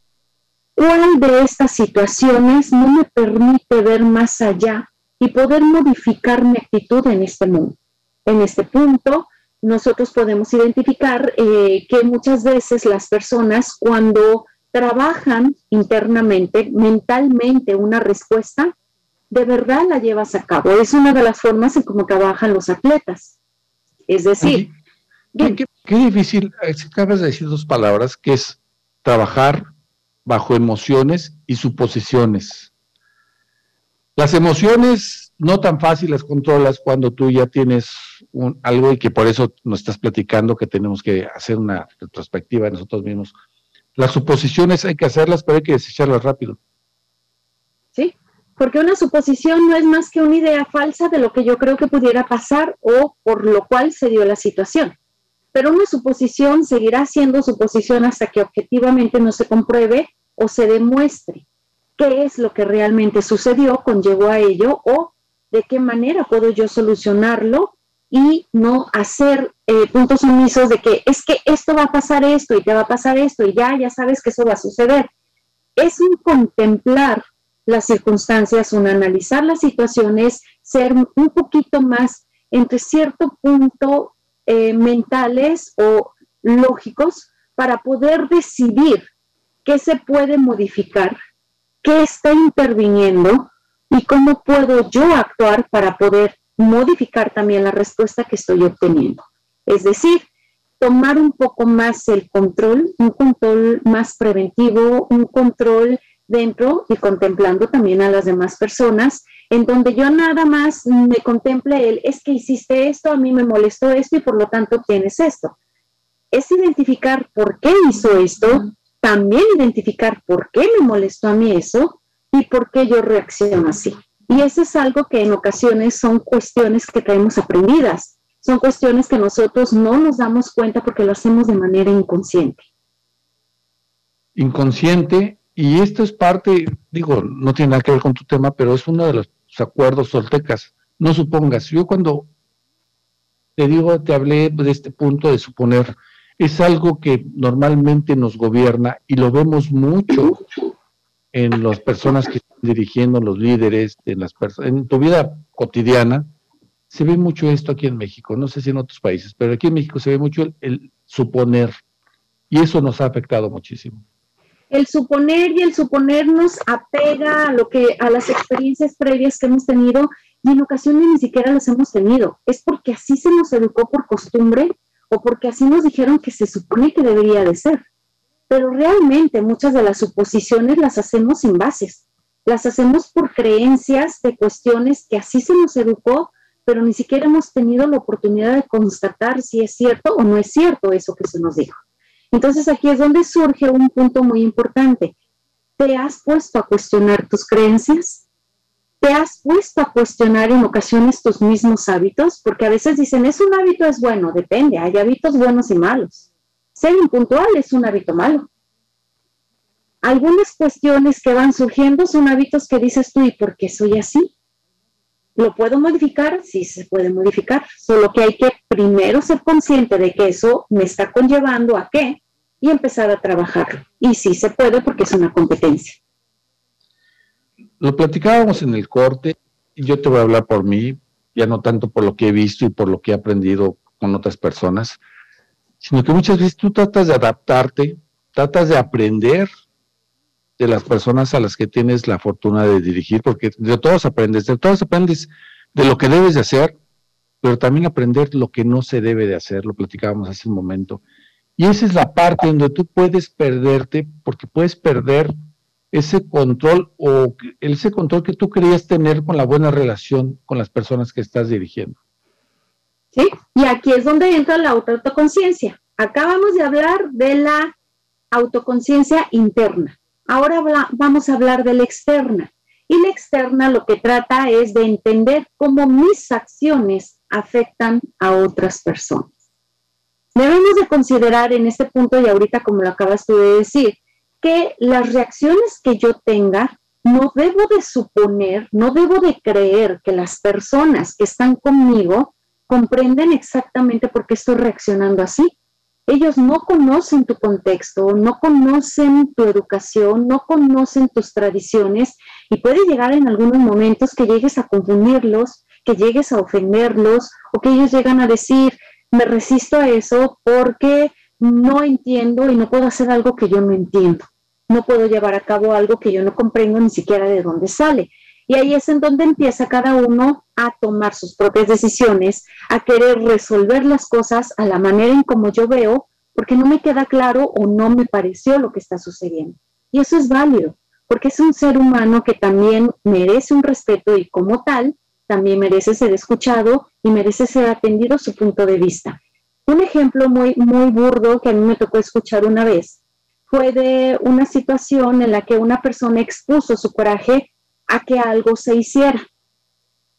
¿cuál de estas situaciones no me permite ver más allá y poder modificar mi actitud en este mundo. En este punto, nosotros podemos identificar eh, que muchas veces las personas cuando trabajan internamente, mentalmente una respuesta, de verdad la llevas a cabo. Es una de las formas en cómo trabajan los atletas. Es decir, qué, difícil, eh, acabas de decir dos palabras, que es trabajar bajo emociones y suposiciones. Las emociones no tan fáciles controlas cuando tú ya tienes un, algo y que por eso nos estás platicando que tenemos que hacer una retrospectiva de nosotros mismos. Las suposiciones hay que hacerlas, pero hay que desecharlas rápido. Sí, porque una suposición no es más que una idea falsa de lo que yo creo que pudiera pasar o por lo cual se dio la situación. Pero una suposición seguirá siendo suposición hasta que objetivamente no se compruebe o se demuestre qué es lo que realmente sucedió, conllevó a ello o de qué manera puedo yo solucionarlo y no hacer eh, puntos omisos de que es que esto va a pasar esto y te va a pasar esto y ya, ya sabes que eso va a suceder. Es un contemplar las circunstancias, un analizar las situaciones, ser un poquito más entre cierto punto eh, mentales o lógicos para poder decidir qué se puede modificar qué está interviniendo y cómo puedo yo actuar para poder modificar también la respuesta que estoy obteniendo. Es decir, tomar un poco más el control, un control más preventivo, un control dentro y contemplando también a las demás personas, en donde yo nada más me contemple el, es que hiciste esto, a mí me molestó esto y por lo tanto tienes esto. Es identificar por qué hizo esto, también identificar por qué me molestó a mí eso y por qué yo reacciono así. Y eso es algo que en ocasiones son cuestiones que traemos aprendidas, son cuestiones que nosotros no nos damos cuenta porque lo hacemos de manera inconsciente. Inconsciente, y esto es parte, digo, no tiene nada que ver con tu tema, pero es uno de los acuerdos soltecas. No supongas, yo cuando te digo, te hablé de este punto de suponer, es algo que normalmente nos gobierna y lo vemos mucho en las personas que están dirigiendo, los líderes, en, las en tu vida cotidiana. Se ve mucho esto aquí en México, no sé si en otros países, pero aquí en México se ve mucho el, el suponer y eso nos ha afectado muchísimo. El suponer y el suponer nos apega a lo que a las experiencias previas que hemos tenido y en ocasiones ni siquiera las hemos tenido. Es porque así se nos educó por costumbre o porque así nos dijeron que se supone que debería de ser. Pero realmente muchas de las suposiciones las hacemos sin bases, las hacemos por creencias de cuestiones que así se nos educó, pero ni siquiera hemos tenido la oportunidad de constatar si es cierto o no es cierto eso que se nos dijo. Entonces aquí es donde surge un punto muy importante. ¿Te has puesto a cuestionar tus creencias? ¿Te has puesto a cuestionar en ocasiones tus mismos hábitos? Porque a veces dicen, es un hábito, es bueno, depende, hay hábitos buenos y malos. Ser impuntual es un hábito malo. Algunas cuestiones que van surgiendo son hábitos que dices tú, ¿y por qué soy así? ¿Lo puedo modificar? Sí, se puede modificar, solo que hay que primero ser consciente de que eso me está conllevando a qué y empezar a trabajarlo. Y sí se puede porque es una competencia. Lo platicábamos en el corte, y yo te voy a hablar por mí, ya no tanto por lo que he visto y por lo que he aprendido con otras personas, sino que muchas veces tú tratas de adaptarte, tratas de aprender de las personas a las que tienes la fortuna de dirigir, porque de todos aprendes, de todos aprendes de lo que debes de hacer, pero también aprender lo que no se debe de hacer, lo platicábamos hace un momento. Y esa es la parte donde tú puedes perderte, porque puedes perder ese control o ese control que tú querías tener con la buena relación con las personas que estás dirigiendo. Y aquí es donde entra la autoconciencia. Acabamos de hablar de la autoconciencia interna. Ahora vamos a hablar de la externa. Y la externa lo que trata es de entender cómo mis acciones afectan a otras personas. Debemos de considerar en este punto, y ahorita como lo acabas tú de decir, que las reacciones que yo tenga, no debo de suponer, no debo de creer que las personas que están conmigo comprenden exactamente por qué estoy reaccionando así ellos no conocen tu contexto, no conocen tu educación, no conocen tus tradiciones y puede llegar en algunos momentos que llegues a confundirlos, que llegues a ofenderlos o que ellos llegan a decir, me resisto a eso porque no entiendo y no puedo hacer algo que yo no entiendo. No puedo llevar a cabo algo que yo no comprendo ni siquiera de dónde sale. Y ahí es en donde empieza cada uno a tomar sus propias decisiones, a querer resolver las cosas a la manera en como yo veo, porque no me queda claro o no me pareció lo que está sucediendo. Y eso es válido, porque es un ser humano que también merece un respeto y como tal, también merece ser escuchado y merece ser atendido su punto de vista. Un ejemplo muy, muy burdo que a mí me tocó escuchar una vez fue de una situación en la que una persona expuso su coraje a que algo se hiciera.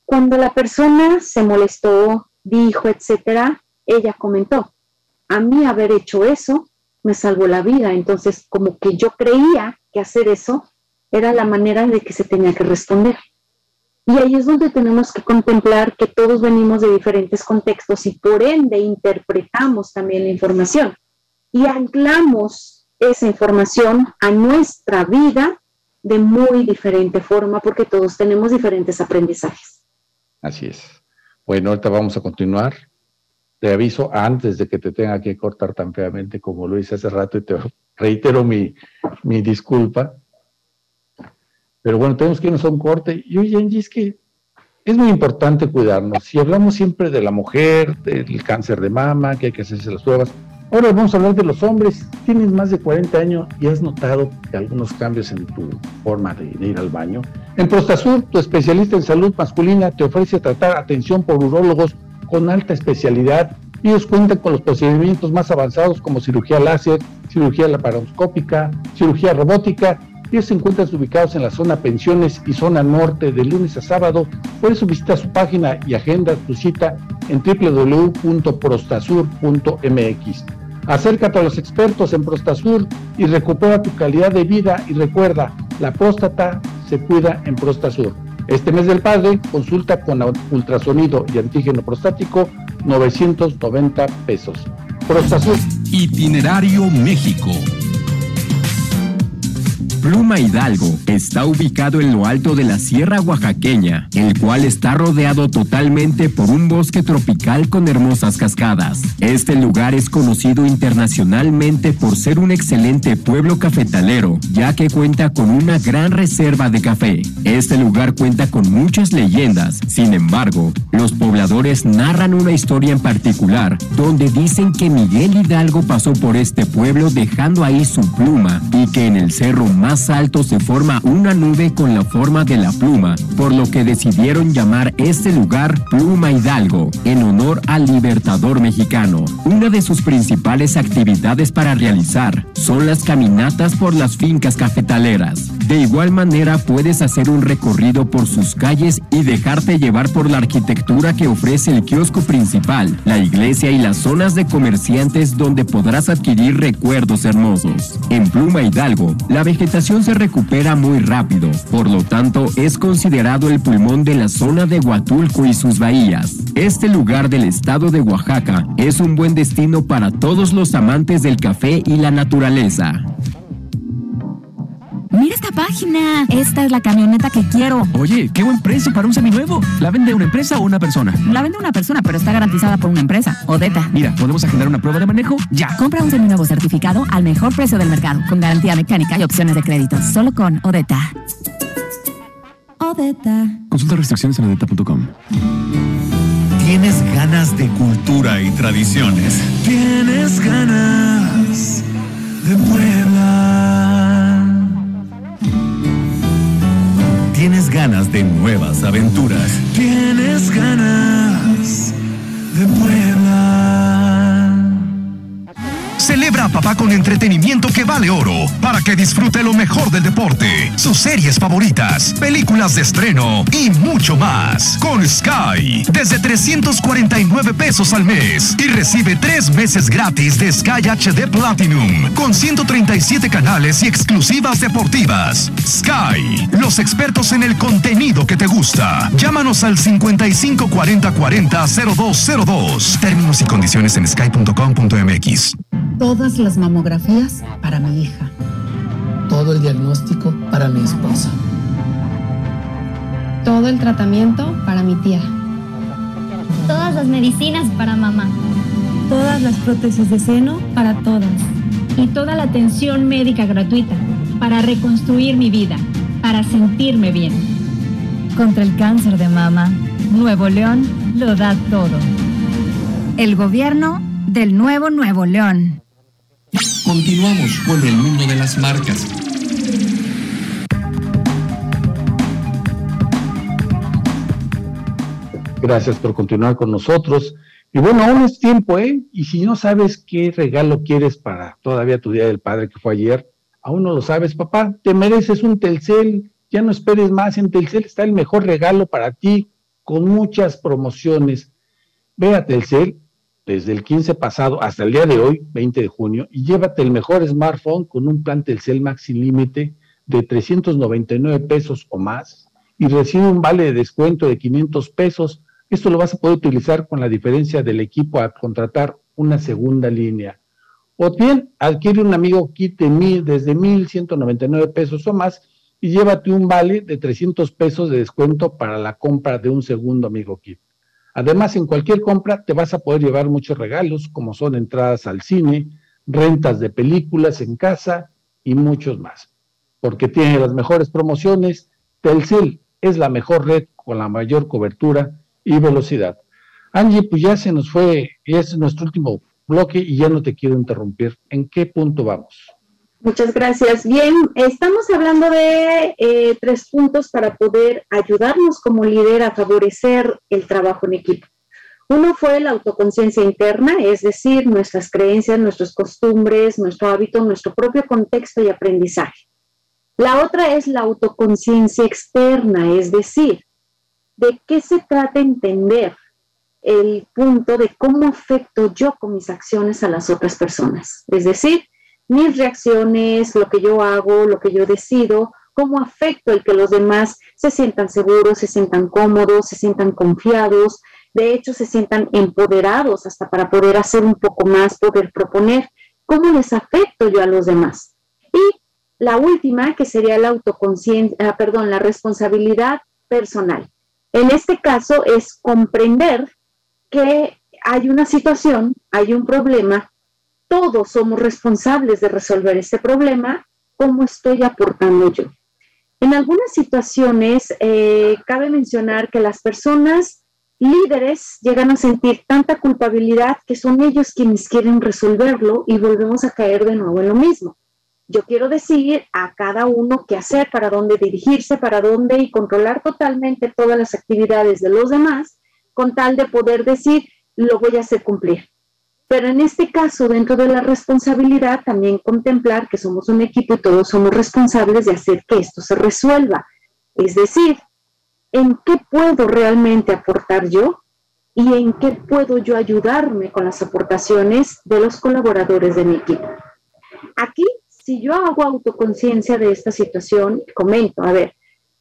Cuando la persona se molestó, dijo, etcétera, ella comentó, a mí haber hecho eso me salvó la vida. Entonces, como que yo creía que hacer eso era la manera de que se tenía que responder. Y ahí es donde tenemos que contemplar que todos venimos de diferentes contextos y por ende interpretamos también la información y anclamos esa información a nuestra vida de muy diferente forma porque todos tenemos diferentes aprendizajes. Así es. Bueno, ahorita vamos a continuar. Te aviso antes de que te tenga que cortar tan feamente como lo hice hace rato y te reitero mi, mi disculpa. Pero bueno, tenemos que irnos a un corte. Y oye, es que es muy importante cuidarnos. Si hablamos siempre de la mujer, del cáncer de mama, que hay que hacerse las pruebas, Ahora vamos a hablar de los hombres. Tienes más de 40 años y has notado algunos cambios en tu forma de, ir al baño. En Prostasur, tu especialista en salud masculina te ofrece tratar atención por urólogos con alta especialidad. Ellos cuentan con los procedimientos más avanzados como cirugía láser, cirugía laparoscópica, cirugía robótica. Ellos se encuentran ubicados en la zona pensiones y zona norte de lunes a sábado. Por eso visita su página y agenda tu cita en www.prostasur.mx. Acércate a los expertos en Prostasur y recupera tu calidad de vida y recuerda, la próstata se cuida en Prostasur. Este mes del padre, consulta con ultrasonido y antígeno prostático, 990 pesos. Prostasur. Itinerario México. Pluma Hidalgo está ubicado en lo alto de la Sierra Oaxaqueña, el cual está rodeado totalmente por un bosque tropical con hermosas cascadas. Este lugar es conocido internacionalmente por ser un excelente pueblo cafetalero, ya que cuenta con una gran reserva de café. Este lugar cuenta con muchas leyendas, sin embargo, los pobladores narran una historia en particular, donde dicen que Miguel Hidalgo pasó por este pueblo dejando ahí su pluma y que en el cerro más alto se forma una nube con la forma de la pluma, por lo que decidieron llamar este lugar Pluma Hidalgo, en honor al libertador mexicano. Una de sus principales actividades para realizar son las caminatas por las fincas cafetaleras. De igual manera puedes hacer un recorrido por sus calles y dejarte llevar por la arquitectura que ofrece el kiosco principal, la iglesia y las zonas de comerciantes donde podrás adquirir recuerdos hermosos. En Pluma Hidalgo, la vegetación se recupera muy rápido, por lo tanto es considerado el pulmón de la zona de Huatulco y sus bahías. Este lugar del estado de Oaxaca es un buen destino para todos los amantes del café y la naturaleza. Mira esta página. Esta es la camioneta que quiero. Oye, qué buen precio para un seminuevo. ¿La vende una empresa o una persona? La vende una persona, pero está garantizada por una empresa. Odeta. Mira, podemos agendar una prueba de manejo ya. Compra un seminuevo certificado al mejor precio del mercado, con garantía mecánica y opciones de crédito. Solo con Odeta. Odeta. Consulta restricciones en odeta.com. Tienes ganas de cultura y tradiciones. Tienes ganas de Puebla. Tienes ganas de nuevas aventuras. Tienes ganas de Puebla. Celebra a papá con entretenimiento que vale oro para que disfrute lo mejor del deporte, sus series favoritas, películas de estreno y mucho más. Con Sky, desde 349 pesos al mes y recibe tres meses gratis de Sky HD Platinum con 137 canales y exclusivas deportivas. Sky, los expertos en el contenido que te gusta. Llámanos al 55 40 40 0202. Términos y condiciones en sky.com.mx. Todas las mamografías para mi hija. Todo el diagnóstico para mi esposa. Todo el tratamiento para mi tía. Todas las medicinas para mamá. Todas las prótesis de seno para todas. Y toda la atención médica gratuita para reconstruir mi vida, para sentirme bien. Contra el cáncer de mama, Nuevo León lo da todo. El gobierno del nuevo Nuevo León. Continuamos con el mundo de las marcas. Gracias por continuar con nosotros. Y bueno, aún es tiempo, ¿eh? Y si no sabes qué regalo quieres para todavía tu Día del Padre que fue ayer, aún no lo sabes, papá, te mereces un Telcel, ya no esperes más, en Telcel está el mejor regalo para ti, con muchas promociones. Ve a Telcel desde el 15 pasado hasta el día de hoy, 20 de junio, y llévate el mejor smartphone con un plan Telcel Maxi Límite de 399 pesos o más y recibe un vale de descuento de 500 pesos. Esto lo vas a poder utilizar con la diferencia del equipo a contratar una segunda línea. O bien, adquiere un amigo kit de mil, desde 1.199 pesos o más y llévate un vale de 300 pesos de descuento para la compra de un segundo amigo kit. Además, en cualquier compra te vas a poder llevar muchos regalos, como son entradas al cine, rentas de películas en casa y muchos más. Porque tiene las mejores promociones, Telcel es la mejor red con la mayor cobertura y velocidad. Angie, pues ya se nos fue, es nuestro último bloque y ya no te quiero interrumpir. ¿En qué punto vamos? Muchas gracias. Bien, estamos hablando de eh, tres puntos para poder ayudarnos como líder a favorecer el trabajo en equipo. Uno fue la autoconciencia interna, es decir, nuestras creencias, nuestras costumbres, nuestro hábito, nuestro propio contexto y aprendizaje. La otra es la autoconciencia externa, es decir, de qué se trata entender el punto de cómo afecto yo con mis acciones a las otras personas. Es decir, mis reacciones, lo que yo hago, lo que yo decido, cómo afecto el que los demás se sientan seguros, se sientan cómodos, se sientan confiados, de hecho se sientan empoderados hasta para poder hacer un poco más, poder proponer, cómo les afecto yo a los demás. Y la última, que sería la autoconciencia, ah, perdón, la responsabilidad personal. En este caso es comprender que hay una situación, hay un problema, todos somos responsables de resolver este problema, ¿cómo estoy aportando yo? En algunas situaciones, eh, cabe mencionar que las personas líderes llegan a sentir tanta culpabilidad que son ellos quienes quieren resolverlo y volvemos a caer de nuevo en lo mismo. Yo quiero decir a cada uno qué hacer, para dónde dirigirse, para dónde y controlar totalmente todas las actividades de los demás con tal de poder decir, lo voy a hacer cumplir. Pero en este caso, dentro de la responsabilidad, también contemplar que somos un equipo y todos somos responsables de hacer que esto se resuelva. Es decir, ¿en qué puedo realmente aportar yo? ¿Y en qué puedo yo ayudarme con las aportaciones de los colaboradores de mi equipo? Aquí, si yo hago autoconciencia de esta situación, comento, a ver,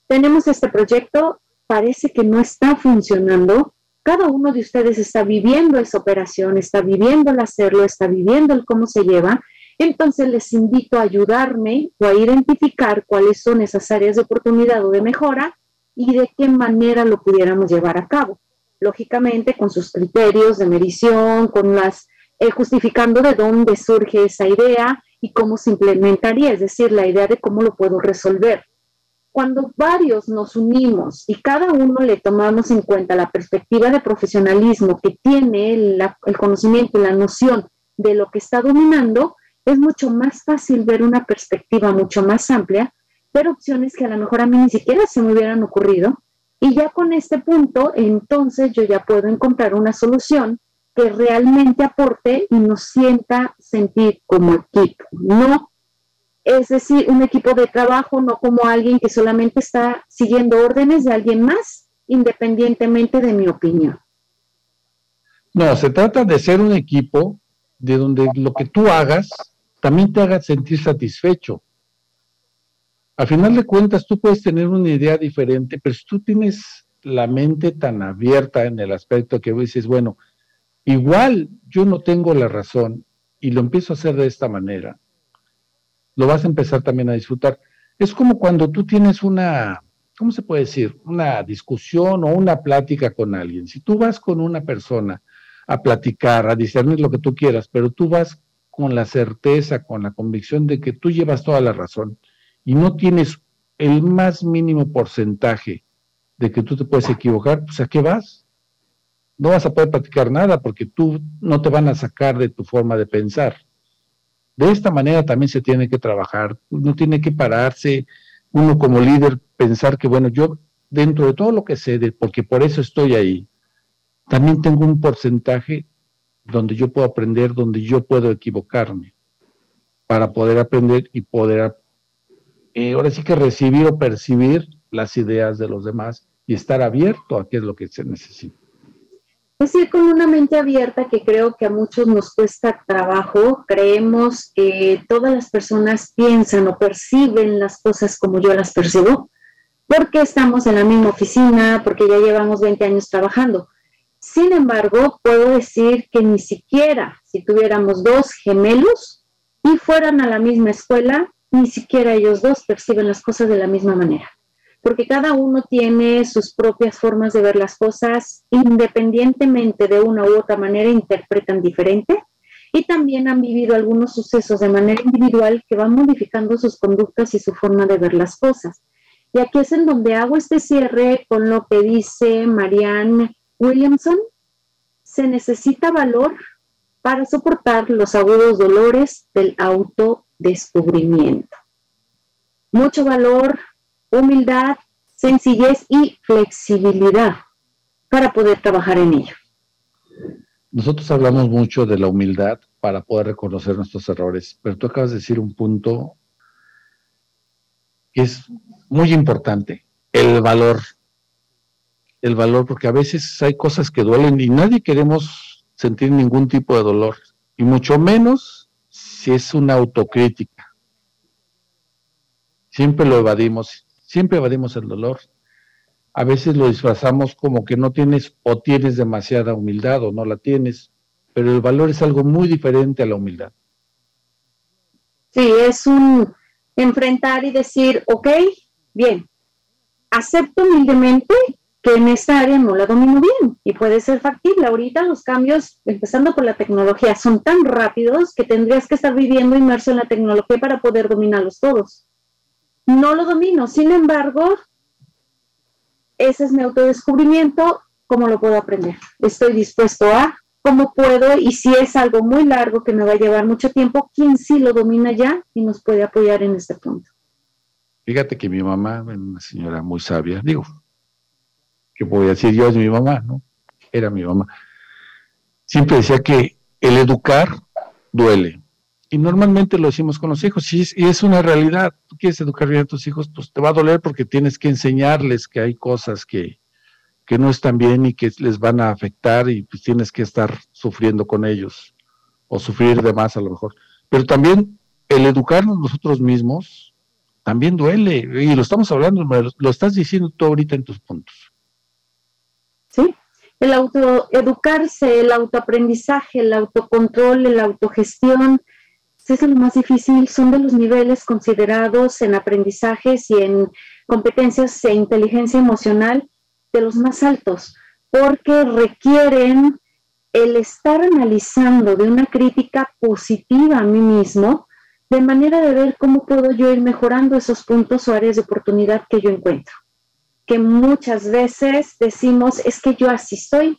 tenemos este proyecto, parece que no está funcionando, cada uno de ustedes está viviendo esa operación, está viviendo el hacerlo, está viviendo el cómo se lleva. Entonces les invito a ayudarme o a identificar cuáles son esas áreas de oportunidad o de mejora y de qué manera lo pudiéramos llevar a cabo. Lógicamente con sus criterios de medición, con las eh, justificando de dónde surge esa idea y cómo se implementaría, es decir, la idea de cómo lo puedo resolver cuando varios nos unimos y cada uno le tomamos en cuenta la perspectiva de profesionalismo que tiene el, conocimiento y la noción de lo que está dominando, es mucho más fácil ver una perspectiva mucho más amplia, ver opciones que a lo mejor a mí ni siquiera se me hubieran ocurrido. Y ya con este punto, entonces yo ya puedo encontrar una solución que realmente aporte y nos sienta sentir como equipo, no es decir, un equipo de trabajo, no como alguien que solamente está siguiendo órdenes de alguien más, independientemente de mi opinión. No, se trata de ser un equipo de donde lo que tú hagas también te haga sentir satisfecho. Al final de cuentas, tú puedes tener una idea diferente, pero si tú tienes la mente tan abierta en el aspecto que dices, bueno, igual yo no tengo la razón y lo empiezo a hacer de esta manera, lo vas a empezar también a disfrutar. Es como cuando tú tienes una, ¿cómo se puede decir? Una discusión o una plática con alguien. Si tú vas con una persona a platicar, a discernir lo que tú quieras, pero tú vas con la certeza, con la convicción de que tú llevas toda la razón y no tienes el más mínimo porcentaje de que tú te puedes equivocar, pues ¿a qué vas? No vas a poder platicar nada porque tú no te van a sacar de tu forma de pensar. De esta manera también se tiene que trabajar. Uno tiene que pararse, uno como líder, pensar que, bueno, yo dentro de todo lo que sé, porque por eso estoy ahí, también tengo un porcentaje donde yo puedo aprender, donde yo puedo equivocarme, para poder aprender y poder, eh, ahora sí que recibir o percibir las ideas de los demás y estar abierto a qué es lo que se necesita. Es decir, con una mente abierta que creo que a muchos nos cuesta trabajo, creemos que todas las personas piensan o perciben las cosas como yo las percibo, porque estamos en la misma oficina, porque ya llevamos 20 años trabajando. Sin embargo, puedo decir que ni siquiera si tuviéramos dos gemelos y fueran a la misma escuela, ni siquiera ellos dos perciben las cosas de la misma manera porque cada uno tiene sus propias formas de ver las cosas, independientemente de una u otra manera, interpretan diferente y también han vivido algunos sucesos de manera individual que van modificando sus conductas y su forma de ver las cosas. Y aquí es en donde hago este cierre con lo que dice Marianne Williamson. Se necesita valor para soportar los agudos dolores del autodescubrimiento. Mucho valor humildad, sencillez y flexibilidad para poder trabajar en ello. Nosotros hablamos mucho de la humildad para poder reconocer nuestros errores, pero tú acabas de decir un punto que es muy importante, el valor. El valor, porque a veces hay cosas que duelen y nadie queremos sentir ningún tipo de dolor, y mucho menos si es una autocrítica. Siempre lo evadimos Siempre evadimos el dolor. A veces lo disfrazamos como que no tienes o tienes demasiada humildad o no la tienes, pero el valor es algo muy diferente a la humildad. Sí, es un enfrentar y decir, ok, bien, acepto humildemente que en esta área no la domino bien y puede ser factible. Ahorita los cambios, empezando por la tecnología, son tan rápidos que tendrías que estar viviendo inmerso en la tecnología para poder dominarlos todos. No lo domino, sin embargo, ese es mi autodescubrimiento, ¿cómo lo puedo aprender? Estoy dispuesto a, ¿cómo puedo? Y si es algo muy largo que me va a llevar mucho tiempo, ¿quién sí lo domina ya y nos puede apoyar en este punto? Fíjate que mi mamá, una señora muy sabia, digo, que voy a decir yo es mi mamá, ¿no? Era mi mamá. Siempre decía que el educar duele. Y normalmente lo decimos con los hijos, y es, es una realidad. Tú quieres educar bien a tus hijos, pues te va a doler porque tienes que enseñarles que hay cosas que, que no están bien y que les van a afectar y pues tienes que estar sufriendo con ellos o sufrir de más a lo mejor. Pero también el educarnos nosotros mismos también duele y lo estamos hablando, lo estás diciendo tú ahorita en tus puntos. Sí, el autoeducarse, el autoaprendizaje, el autocontrol, la autogestión, es lo más difícil, son de los niveles considerados en aprendizajes y en competencias e inteligencia emocional de los más altos, porque requieren el estar analizando de una crítica positiva a mí mismo, de manera de ver cómo puedo yo ir mejorando esos puntos o áreas de oportunidad que yo encuentro. Que muchas veces decimos, es que yo así soy,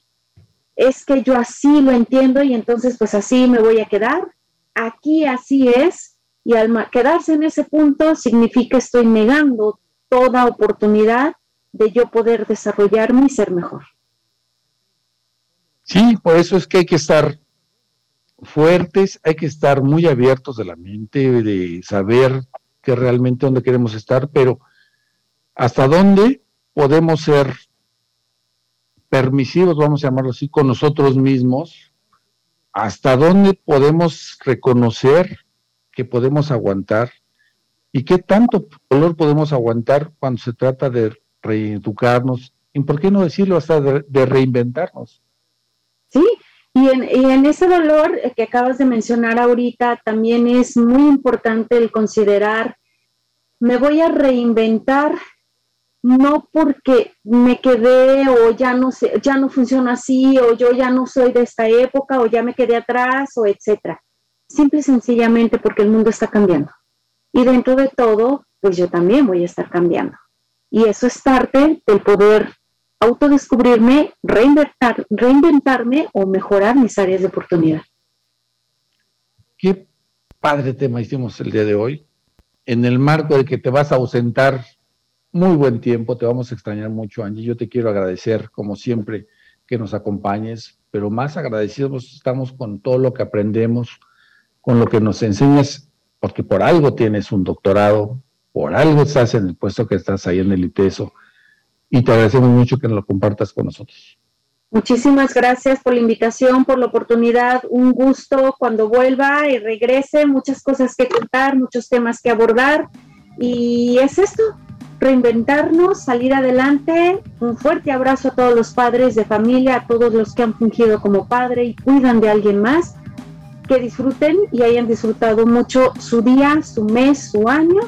es que yo así lo entiendo y entonces pues así me voy a quedar, aquí así es, y al quedarse en ese punto significa estoy negando toda oportunidad de yo poder desarrollarme y ser mejor. Sí, por eso es que hay que estar fuertes, hay que estar muy abiertos de la mente, de saber que realmente dónde queremos estar, pero hasta dónde podemos ser permisivos, vamos a llamarlo así, con nosotros mismos, hasta dónde podemos reconocer que podemos aguantar y qué tanto dolor podemos aguantar cuando se trata de reeducarnos y por qué no decirlo hasta de, reinventarnos. Sí, y en, y en, ese dolor que acabas de mencionar ahorita, también es muy importante el considerar, me voy a reinventar no porque me quedé o ya no sé, ya no funciona así o yo ya no soy de esta época o ya me quedé atrás o etcétera. Simple y sencillamente porque el mundo está cambiando. Y dentro de todo, pues yo también voy a estar cambiando. Y eso es parte del poder autodescubrirme, reinventar, reinventarme o mejorar mis áreas de oportunidad. Qué padre tema hicimos el día de hoy. En el marco de que te vas a ausentar muy buen tiempo, te vamos a extrañar mucho, Angie. Yo te quiero agradecer, como siempre, que nos acompañes, pero más agradecidos estamos con todo lo que aprendemos, con lo que nos enseñas, porque por algo tienes un doctorado, por algo estás en el puesto que estás ahí en el ITESO, y te agradecemos mucho que nos lo compartas con nosotros. Muchísimas gracias por la invitación, por la oportunidad. Un gusto cuando vuelva y regrese. Muchas cosas que contar, muchos temas que abordar. Y es esto, reinventarnos, salir adelante. Un fuerte abrazo a todos los padres de familia, a todos los que han fungido como padre y cuidan de alguien más. Que disfruten y hayan disfrutado mucho su día, su mes, su año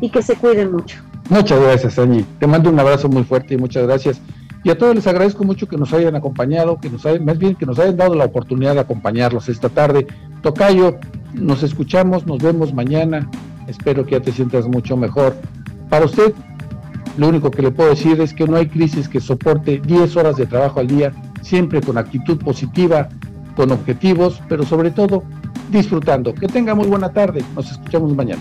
y que se cuiden mucho. Muchas gracias, Angie. Te mando un abrazo muy fuerte y muchas gracias. Y a todos les agradezco mucho que nos hayan acompañado, que nos hayan, más bien que nos hayan dado la oportunidad de acompañarlos esta tarde. Tocayo, nos escuchamos, nos vemos mañana. Espero que ya te sientas mucho mejor. Para usted, lo único que le puedo decir es que no hay crisis que soporte 10 horas de trabajo al día, siempre con actitud positiva, con objetivos, pero sobre todo disfrutando. Que tenga muy buena tarde. Nos escuchamos mañana.